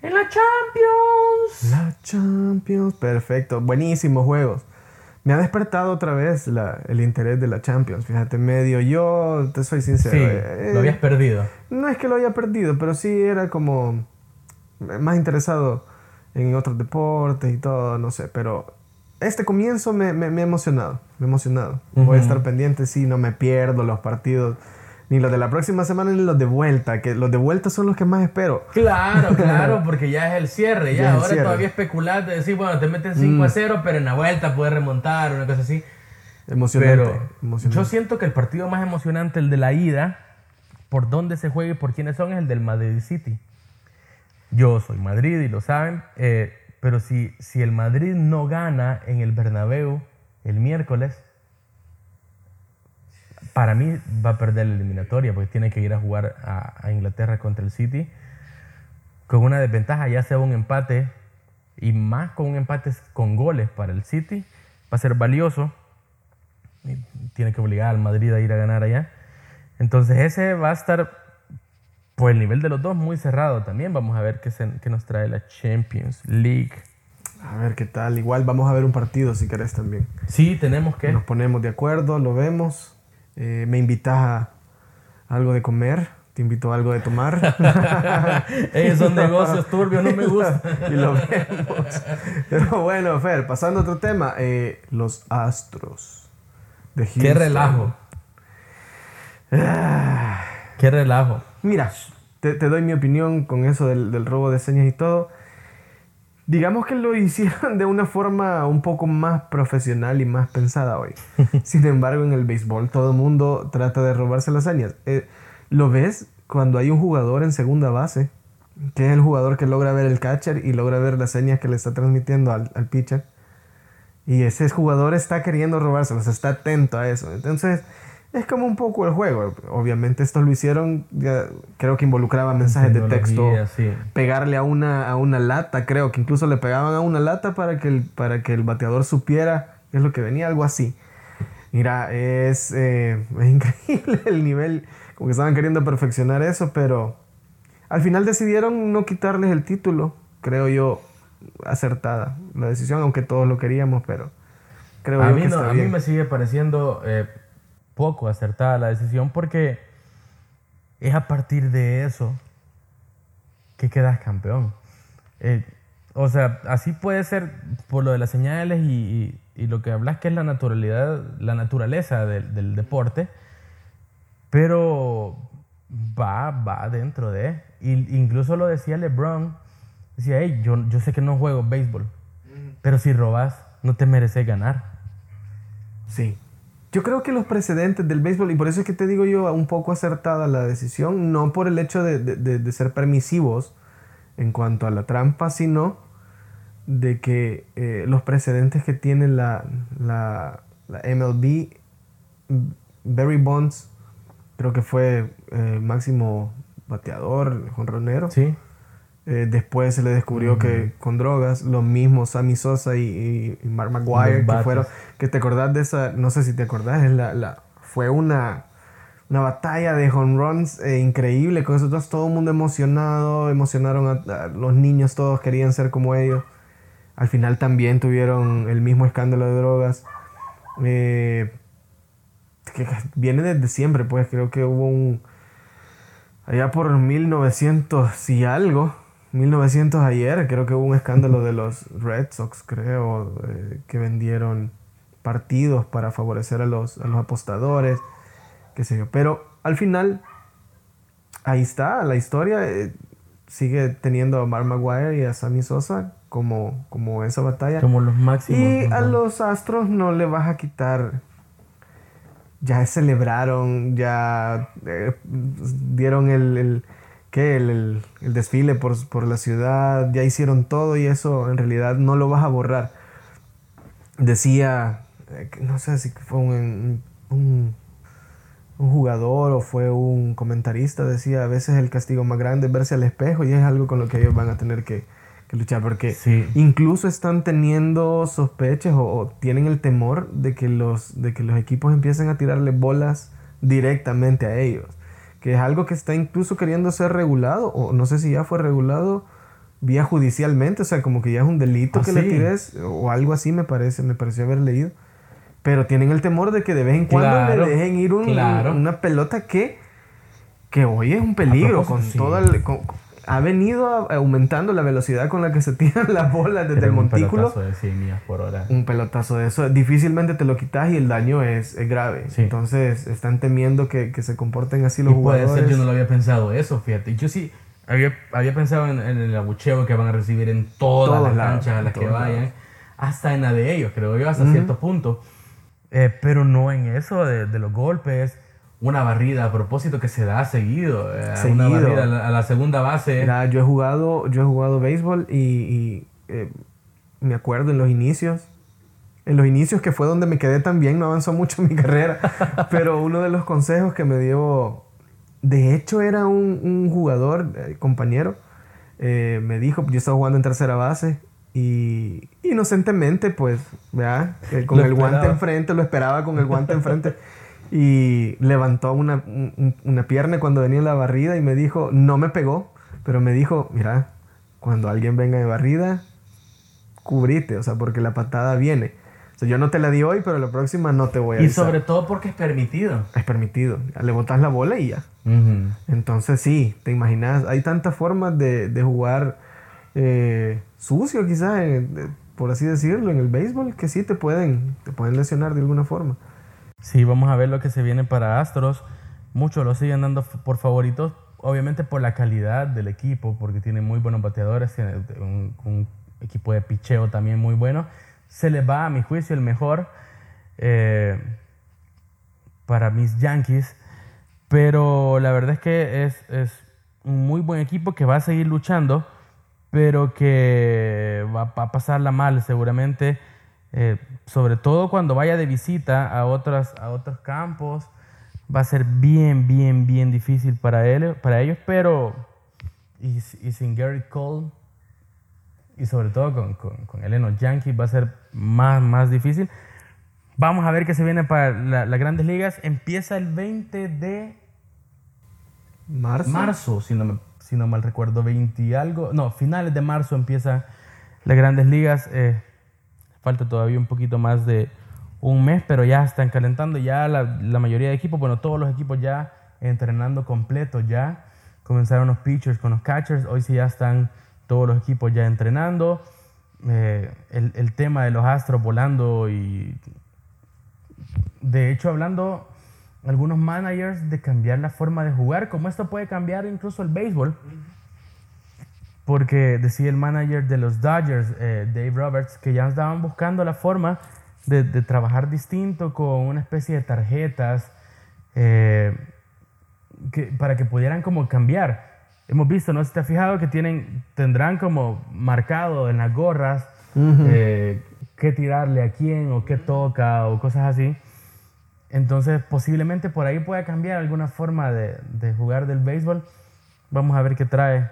En la Champions. La Champions. Perfecto. Buenísimos juegos. Me ha despertado otra vez la- el interés de la Champions. Fíjate, medio yo, te soy sincero. Sí, eh, lo habías perdido. No es que lo haya perdido, pero sí era como más interesado en otros deportes y todo, no sé. Pero este comienzo me, me- me ha emocionado. Me ha emocionado. Voy a estar pendiente, sí, no me pierdo los partidos. Ni los de la próxima semana ni los de vuelta, que los de vuelta son los que más espero. Claro, claro, [LAUGHS] porque ya es el cierre. Ya, Ya ahora cierre. Mm. todavía especular de decir, bueno, te meten 5 a 0, pero en la vuelta puedes remontar, una cosa así. Emocionante. Pero emocionante. yo siento que el partido más emocionante, el de la ida, por dónde se juega y por quiénes son, es el del Madrid City. Yo soy Madrid y lo saben, eh, pero si, si el Madrid no gana en el Bernabéu el miércoles, para mí va a perder la eliminatoria porque tiene que ir a jugar a, a Inglaterra contra el City con una desventaja, ya sea un empate y más con un empate con goles para el City, va a ser valioso y tiene que obligar al Madrid a ir a ganar allá. Entonces ese va a estar por el nivel de los dos muy cerrado también. Vamos a ver qué, se- qué nos trae la Champions League. A ver qué tal. Igual vamos a ver un partido si querés también. Sí, tenemos que... Nos ponemos de acuerdo, lo vemos. Eh, me invitas a algo de comer, te invito a algo de tomar. [LAUGHS] Ellos son negocios turbios, no me gusta. [LAUGHS] y lo vemos. Pero bueno, Fer, pasando a otro tema. eh, los Astros de Houston. Qué relajo. Qué relajo. Mira, te, te doy mi opinión con eso del, del robo de señas y todo. Digamos que lo [LAUGHS] hicieron de una forma un poco más profesional y más pensada hoy. [LAUGHS] Sin embargo, en el béisbol todo el mundo trata de robarse las señas. Eh, ¿Lo ves cuando hay un jugador en segunda base? Que es el jugador que logra ver el catcher y logra ver las señas que le está transmitiendo al, al pitcher. Y ese jugador está queriendo robárselos, está atento a eso. Entonces, es como un poco el juego. Obviamente, esto lo hicieron, ya creo que involucraba mensajes de texto, sí. pegarle a una, a una lata, creo que incluso le pegaban a una lata para que el, para que el bateador supiera qué es lo que venía, algo así. Mira, es, eh, [LAUGHS] es increíble el nivel, como que estaban queriendo perfeccionar eso, pero al final decidieron no quitarles el título, creo yo, acertada la decisión, aunque todos lo queríamos, pero creo A yo mí, que no, está a mí me sigue pareciendo eh, poco acertada la decisión porque es a partir de eso que quedas campeón. Eh, o sea, así puede ser por lo de las señales y, y- y lo que hablas que es la naturalidad, la naturaleza del, del deporte, pero va, va dentro de. Y, incluso lo decía LeBron, decía, hey, yo, yo sé que no juego béisbol, pero si robas, no te mereces ganar. Sí. Yo creo que los precedentes del béisbol, y por eso es que te digo yo un poco acertada la decisión, no por el hecho de, de- de- ser permisivos en cuanto a la trampa, sino de que eh, los precedentes que tiene la, la, la MLB, Barry Bonds, creo que fue eh, máximo bateador, jonronero. Sí. Eh, después se le descubrió que con drogas, lo mismo Sammy Sosa y, y- Mark Maguire, Los que fueron, que te acordás de esa, no sé si te acordás, es la, la- fue una, una batalla de home runs eh, increíble, con esos dos todo el mundo emocionado, emocionaron a, a los niños, todos querían ser como ellos. Al final también tuvieron el mismo escándalo de drogas. Eh, que viene desde siempre, pues creo que hubo un, allá por 1900 y algo, 1900 ayer, creo que hubo un escándalo de los Red Sox, creo, eh, que vendieron partidos para favorecer a los, a los apostadores, qué sé yo. Pero al final, ahí está, la historia eh, sigue teniendo a Mark Maguire y a Sammy Sosa como, como esa batalla. Como los máximos. Y a los Astros no le vas a quitar. Ya celebraron, ya eh, dieron el, el, ¿qué? el, el- el desfile por, por la ciudad, ya hicieron todo y eso en realidad no lo vas a borrar. Decía, eh, no sé si fue un, un, un jugador o fue un comentarista, decía, a veces el castigo más grande es verse al espejo y es algo con lo que ellos van a tener que, que luchar porque Sí. incluso están teniendo sospechas o, o tienen el temor de que, los, de que los equipos empiecen a tirarle bolas directamente a ellos. Que es algo que está incluso queriendo ser regulado, o no sé si ya fue regulado vía judicialmente, o sea, como que ya es un delito ¿Ah, que le tires, o algo así me parece, me pareció haber leído. Pero tienen el temor de que de vez en cuando Claro, le dejen ir un- claro. una pelota que, que hoy es un peligro, con sí. toda el- con- ha venido aumentando la velocidad con la que se [LAUGHS] tiran las bolas desde Era el un montículo. pelotazo de 100 millas por hora. Un pelotazo de eso, difícilmente te lo quitas y el daño es, es grave. Sí. Entonces están temiendo que, que se comporten así los y puede jugadores. ser, yo no lo había pensado eso, fíjate. Yo sí había, había pensado en, en el abucheo que van a recibir en todas Todos las lados, canchas a las que vayan. lados. Hasta en la de ellos, creo yo, hasta cierto punto. Eh, pero no en eso de, de los golpes. Una barrida a propósito que se da seguido. eh, Una Seguido. barrida a la, a la segunda base. Mira, yo he jugado, yo he jugado béisbol y, y, eh, me acuerdo en los inicios. En los inicios que fue donde me quedé también, no avanzó mucho mi carrera. [LAUGHS] pero uno de los consejos que me dio, de hecho era un, un jugador, eh, compañero, me dijo, yo estaba jugando en tercera base y inocentemente pues, ¿verdad? Con Lo el guante esperaba. enfrente, lo esperaba con el guante enfrente. [LAUGHS] Y levantó una, un- una pierna cuando venía la barrida y me dijo, no me pegó, pero me dijo, mira, cuando alguien venga de barrida, cubrite, o sea, porque la patada viene. O sea, yo no te la di hoy, pero la próxima no te voy a y avisar. sobre todo porque es permitido. Es permitido. Le botas la bola y ya. Entonces sí, te imaginas, hay tantas formas de, de jugar eh, sucio quizás, eh, por así decirlo, en el béisbol, que sí te pueden, te pueden lesionar de alguna forma. Sí, vamos a ver lo que se viene para Astros. Muchos lo siguen dando por favoritos, obviamente por la calidad del equipo, porque tiene muy buenos bateadores, tiene un, equipo de picheo también muy bueno. Se les va, a mi juicio, el mejor eh, para mis Yankees, pero la verdad es que es, un muy buen equipo que va a seguir luchando, pero que va a pasarla mal seguramente, eh, sobre todo cuando vaya de visita a, otras, a otros campos. Va a ser bien, bien, bien difícil para, él, para ellos, pero y, y sin Gary Cole y sobre todo con, con, con él en los Yankees va a ser más, más difícil. Vamos a ver qué se viene para la- las grandes ligas. Empieza el 20 de Marzo. marzo, si no, me- si no mal recuerdo, 20 y algo. No, finales de marzo empiezan las grandes ligas. eh, falta todavía un poquito más de un mes, pero ya están calentando. Ya la, mayoría de equipos, bueno, todos los equipos ya entrenando completo ya. Comenzaron los pitchers con los catchers. Hoy sí ya están todos los equipos ya entrenando. Eh, el, el tema de los astros volando y de hecho, hablando algunos managers de cambiar la forma de jugar, como esto puede cambiar incluso el béisbol. Porque decía el manager de los Dodgers, eh, Dave Roberts, que ya estaban buscando la forma de, de trabajar distinto con una especie de tarjetas eh, que- para que pudieran como cambiar. Hemos visto, no sé si te has fijado, que tienen, tendrán como marcado en las gorras eh, qué tirarle a quién o qué toca o cosas así. Entonces, posiblemente por ahí pueda cambiar alguna forma de, de jugar del béisbol. Vamos a ver qué trae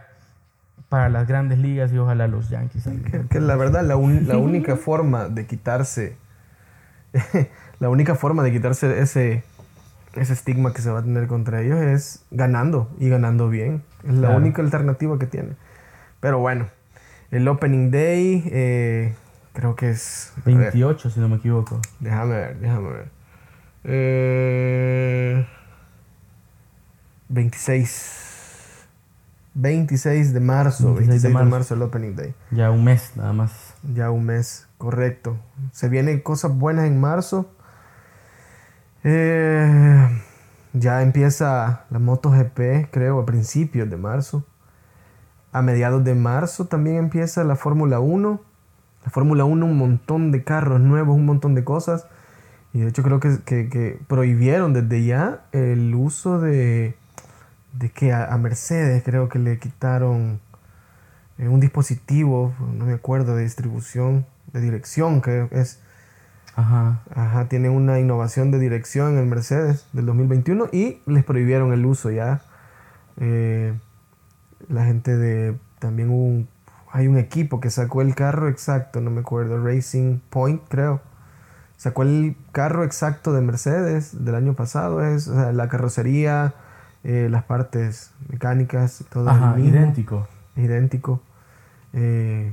para las grandes ligas y ojalá los Yankees. Que, que la verdad, la, un- la única forma de quitarse, [LAUGHS] la única forma de quitarse ese, ese estigma que se va a tener contra ellos es ganando y ganando bien. Es la Claro. única alternativa que tiene. Pero bueno, el Opening Day eh, creo que es... a ver, 28, si no me equivoco. déjame ver, déjame ver. Eh, 26. 26 de marzo. 26 de 26 de marzo. marzo el Opening Day. Ya un mes nada más. Ya un mes, correcto. Se vienen cosas buenas en marzo. Eh, ya empieza la MotoGP, creo, a principios de marzo. A mediados de marzo también empieza la Fórmula 1. La Fórmula 1, un montón de carros nuevos, un montón de cosas. Y de hecho creo que, que- que prohibieron desde ya el uso de... De que a, a Mercedes creo que le quitaron eh, un dispositivo, no me acuerdo, de distribución, de dirección, que es... Ajá. Ajá, tienen una innovación de dirección en el Mercedes del 2021 y les prohibieron el uso ya. Eh, la gente de... También hubo un, hay un equipo que sacó el carro exacto, no me acuerdo, Racing Point creo. Sacó el carro exacto de Mercedes del año pasado, es o sea, la carrocería, eh, las partes mecánicas, todo es Ajá, mismo idéntico. idéntico. Eh,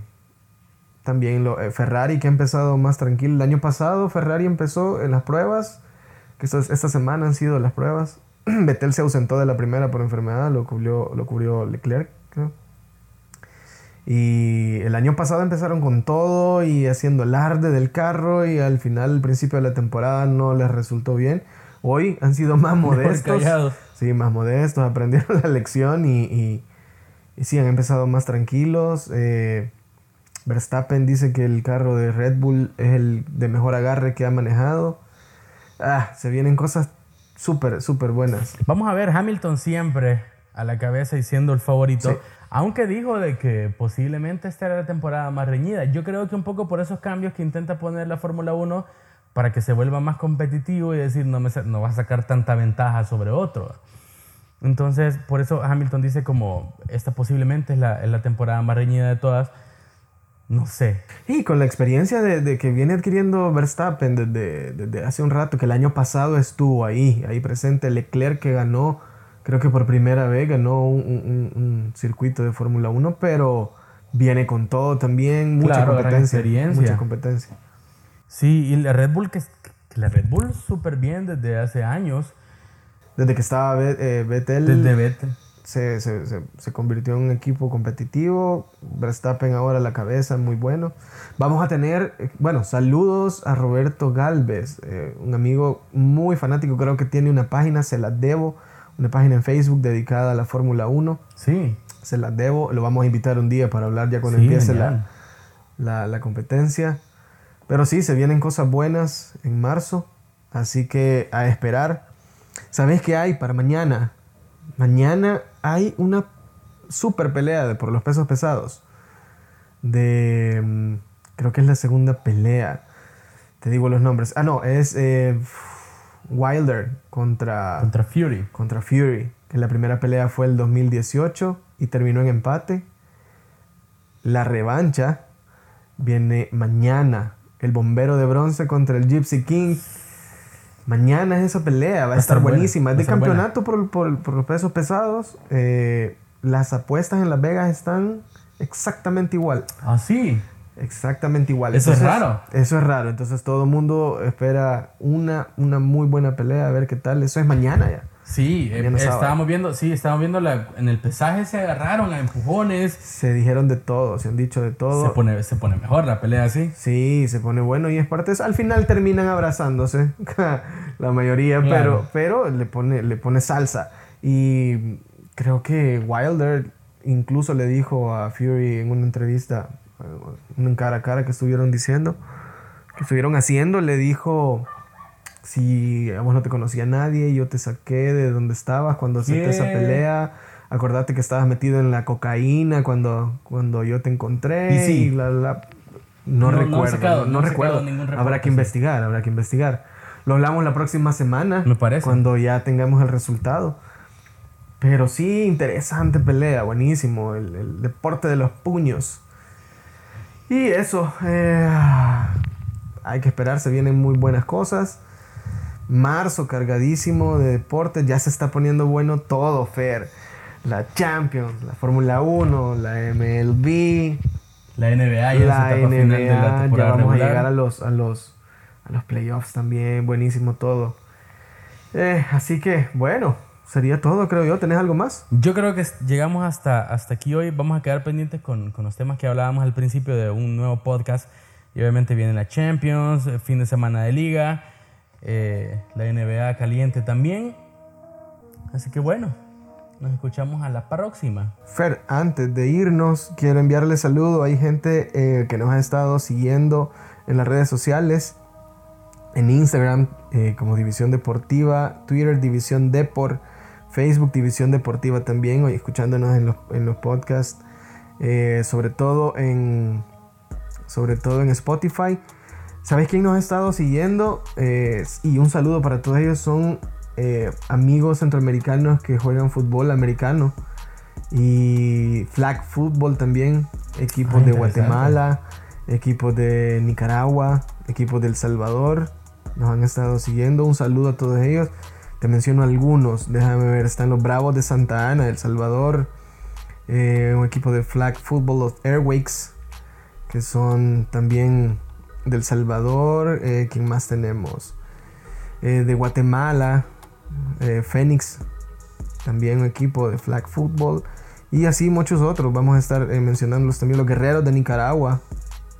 también lo, eh, Ferrari que ha empezado más tranquilo. El año pasado Ferrari empezó en las pruebas, que estos- esta semana han sido las pruebas. [CLEARS THROAT] Vettel se ausentó de la primera por enfermedad, lo cubrió, lo cubrió Leclerc, creo. Y el año pasado empezaron con todo y haciendo alarde del carro y al final, al principio de la temporada no les resultó bien. Hoy han sido más [LAUGHS] modestos. callados. Sí, más modestos, [LAUGHS] aprendieron la lección y, y, y sí, han empezado más tranquilos. Eh, Verstappen dice que el carro de Red Bull es el de mejor agarre que ha manejado. Ah, se vienen cosas súper, súper buenas. Vamos a ver, Hamilton siempre a la cabeza y siendo el favorito. Sí. Aunque dijo de que posiblemente esta era la temporada más reñida. Yo creo que un poco por esos cambios que intenta poner la Fórmula 1 para que se vuelva más competitivo y decir no, me, no va a sacar tanta ventaja sobre otro. Entonces, por eso Hamilton dice como esta posiblemente es la, es la temporada más reñida de todas. No sé. Y con la experiencia de, de que viene adquiriendo Verstappen desde, desde hace un rato, que el año pasado estuvo ahí, ahí presente, Leclerc que ganó, creo que por primera vez ganó un, un- un circuito de Fórmula 1, pero viene con todo también, mucha Claro, competencia. Mucha competencia. Sí, y la Red Bull, que, que la Red Bull súper bien desde hace años. Desde que estaba eh, Vettel, Desde Vettel. se, se- se- se convirtió en un equipo competitivo. Verstappen ahora a la cabeza, muy bueno. Vamos a tener, eh, bueno, saludos a Roberto Galvez, eh, un amigo muy fanático, creo que tiene una página, se la debo, una página en Facebook dedicada a la Fórmula 1. Sí. Se la debo, lo vamos a invitar un día para hablar ya cuando Sí, empiece la, la, la competencia. Pero sí, se vienen cosas buenas en marzo, así que a esperar. ¿Sabes qué hay para mañana? Mañana hay una super pelea de por los pesos pesados. De. mm, Creo que es la segunda pelea. Te digo los nombres. Ah, no, es eh, Wilder contra, Contra Fury. contra Fury. Que la primera pelea fue el 2018 y terminó en empate. La revancha viene mañana. El bombero de bronce contra el Gypsy King. Mañana es esa pelea, va a, a estar estar buena, buenísima. Es de campeonato por, por- por los pesos pesados. Eh, las apuestas en Las Vegas están exactamente igual. Ah, sí. Exactamente igual. Eso es raro. Eso es raro. Entonces todo el mundo espera una, una muy buena pelea, a ver qué tal. Eso es mañana ya. Sí, eh, sábado. estábamos viendo, sí, estábamos viendo la, en el pesaje se agarraron a empujones. Se dijeron de todo, se han dicho de todo. Se pone, se pone mejor la pelea así. Sí, se pone bueno y es parte de eso. Al final terminan abrazándose, [LAUGHS] la mayoría, Claro. pero, pero le, pone, le pone salsa. Y creo que Wilder incluso le dijo a Fury en una entrevista, un cara a cara que estuvieron diciendo, que estuvieron haciendo, le dijo, si vos no te conocía nadie, yo te saqué de donde estabas cuando acepté esa pelea. Acordate que estabas metido en la cocaína cuando, cuando yo te encontré. Y sí. la, la- No, No- no recuerdo, sacado- no, recuerdo. habrá que sí. investigar, habrá que investigar. Lo hablamos la próxima semana. Me parece. Cuando ya tengamos el resultado. Pero sí, interesante pelea, buenísimo. El, el deporte de los puños. Y eso, eh, hay que esperar, se vienen muy buenas cosas. Marzo cargadísimo de deportes, ya se está poniendo bueno todo, Fer. La Champions, la Fórmula 1, la MLB, La NBA ya la etapa final de la NBA, ya temporada vamos regular. a llegar a los, a los, a los playoffs también, buenísimo todo. Eh, así que, bueno, sería todo, creo yo. ¿Tenés algo más? Yo creo que llegamos hasta, hasta aquí hoy. Vamos a quedar pendientes con, con los temas que hablábamos al principio de un nuevo podcast. Y obviamente viene la Champions, fin de semana de liga, eh, la NBA caliente también. Así que bueno, nos escuchamos a la próxima. Fer, antes de irnos, quiero enviarle saludo. Hay gente eh, que nos ha estado siguiendo en las redes sociales, en Instagram eh, como División Deportiva, Twitter División Depor, Facebook División Deportiva también, hoy escuchándonos en los, podcasts, sobre todo en sobre todo en Spotify. ¿Sabes quién nos ha estado siguiendo? Eh, y un saludo para todos ellos. Son eh, amigos centroamericanos que juegan fútbol americano. Y flag football también. Equipos Ah, de. Guatemala, equipos de Nicaragua, equipos de El Salvador. Nos han estado siguiendo. Un saludo a todos ellos. Te menciono algunos. Déjame ver. Están los Bravos de Santa Ana, El Salvador. Eh, un equipo de flag football, los Airwakes, que son también del Salvador. Eh, ¿Quién más tenemos? Eh, de Guatemala, eh, Phoenix, también un equipo de flag football. Y así muchos otros. Vamos a estar eh, mencionándolos también. Los Guerreros de Nicaragua,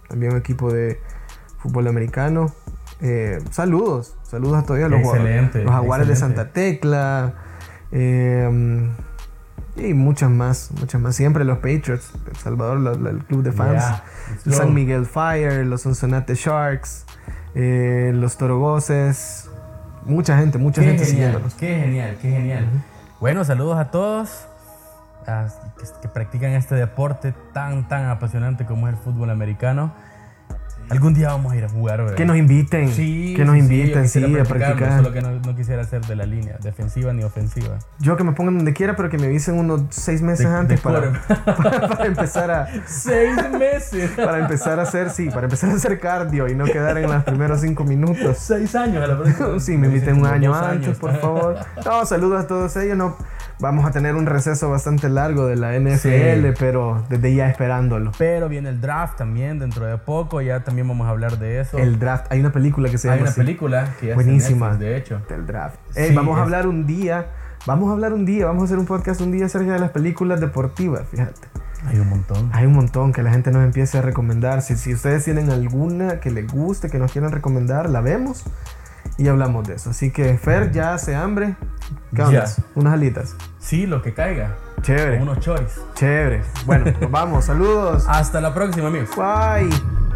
también un equipo de fútbol americano. Saludos, saludos a todos. Los, los Jaguares de. Santa Tecla. Y muchas más, muchas más. Siempre los Patriots, El Salvador, la- la- el club de fans. Yeah, El. San Miguel Fire, los Sonsonate Sharks, eh, los Torogoces. Mucha gente, mucha Qué gente genial, siguiéndonos. qué genial, qué genial. Bueno, saludos a todos a- que, que practican este deporte tan, tan apasionante como es el fútbol americano. Algún día vamos a ir a jugar, ¿verdad? Que nos inviten, Sí, que nos sí, inviten, sí, a practicar. Solo que no, no quisiera hacer de la línea, defensiva ni ofensiva. Yo que me pongan donde quiera, pero que me avisen unos seis meses De- antes de para, [LAUGHS] para, para empezar a Seis meses. para empezar a hacer, sí, para empezar a hacer cardio y no quedar en los primeros cinco minutos. Seis años a la próxima. [LAUGHS] Sí, me inviten un año antes, años. por favor. [LAUGHS] No, saludos a todos ellos. No, vamos a tener un receso bastante largo de la NFL, Sí. pero desde ya esperándolo. Pero viene el draft también dentro de poco, ya también vamos a hablar de eso. El draft, hay una película que se Hay llama una así, película que Buenísima. Netflix, de hecho. del draft. Ey, Sí, vamos a es- hablar un día, vamos a hablar un día, vamos a hacer un podcast un día acerca de las películas deportivas, fíjate. Hay un montón. Hay un montón que la gente nos empiece a recomendar. Si, si ustedes tienen alguna que les guste, que nos quieran recomendar, la vemos y hablamos de eso. Así que Fer ya hace hambre. ¿Qué. Unas alitas. Sí, lo que caiga. Chévere. Con unos choris. Chévere. Bueno, [LAUGHS] nos vamos. Saludos. Hasta la próxima, amigos. Bye.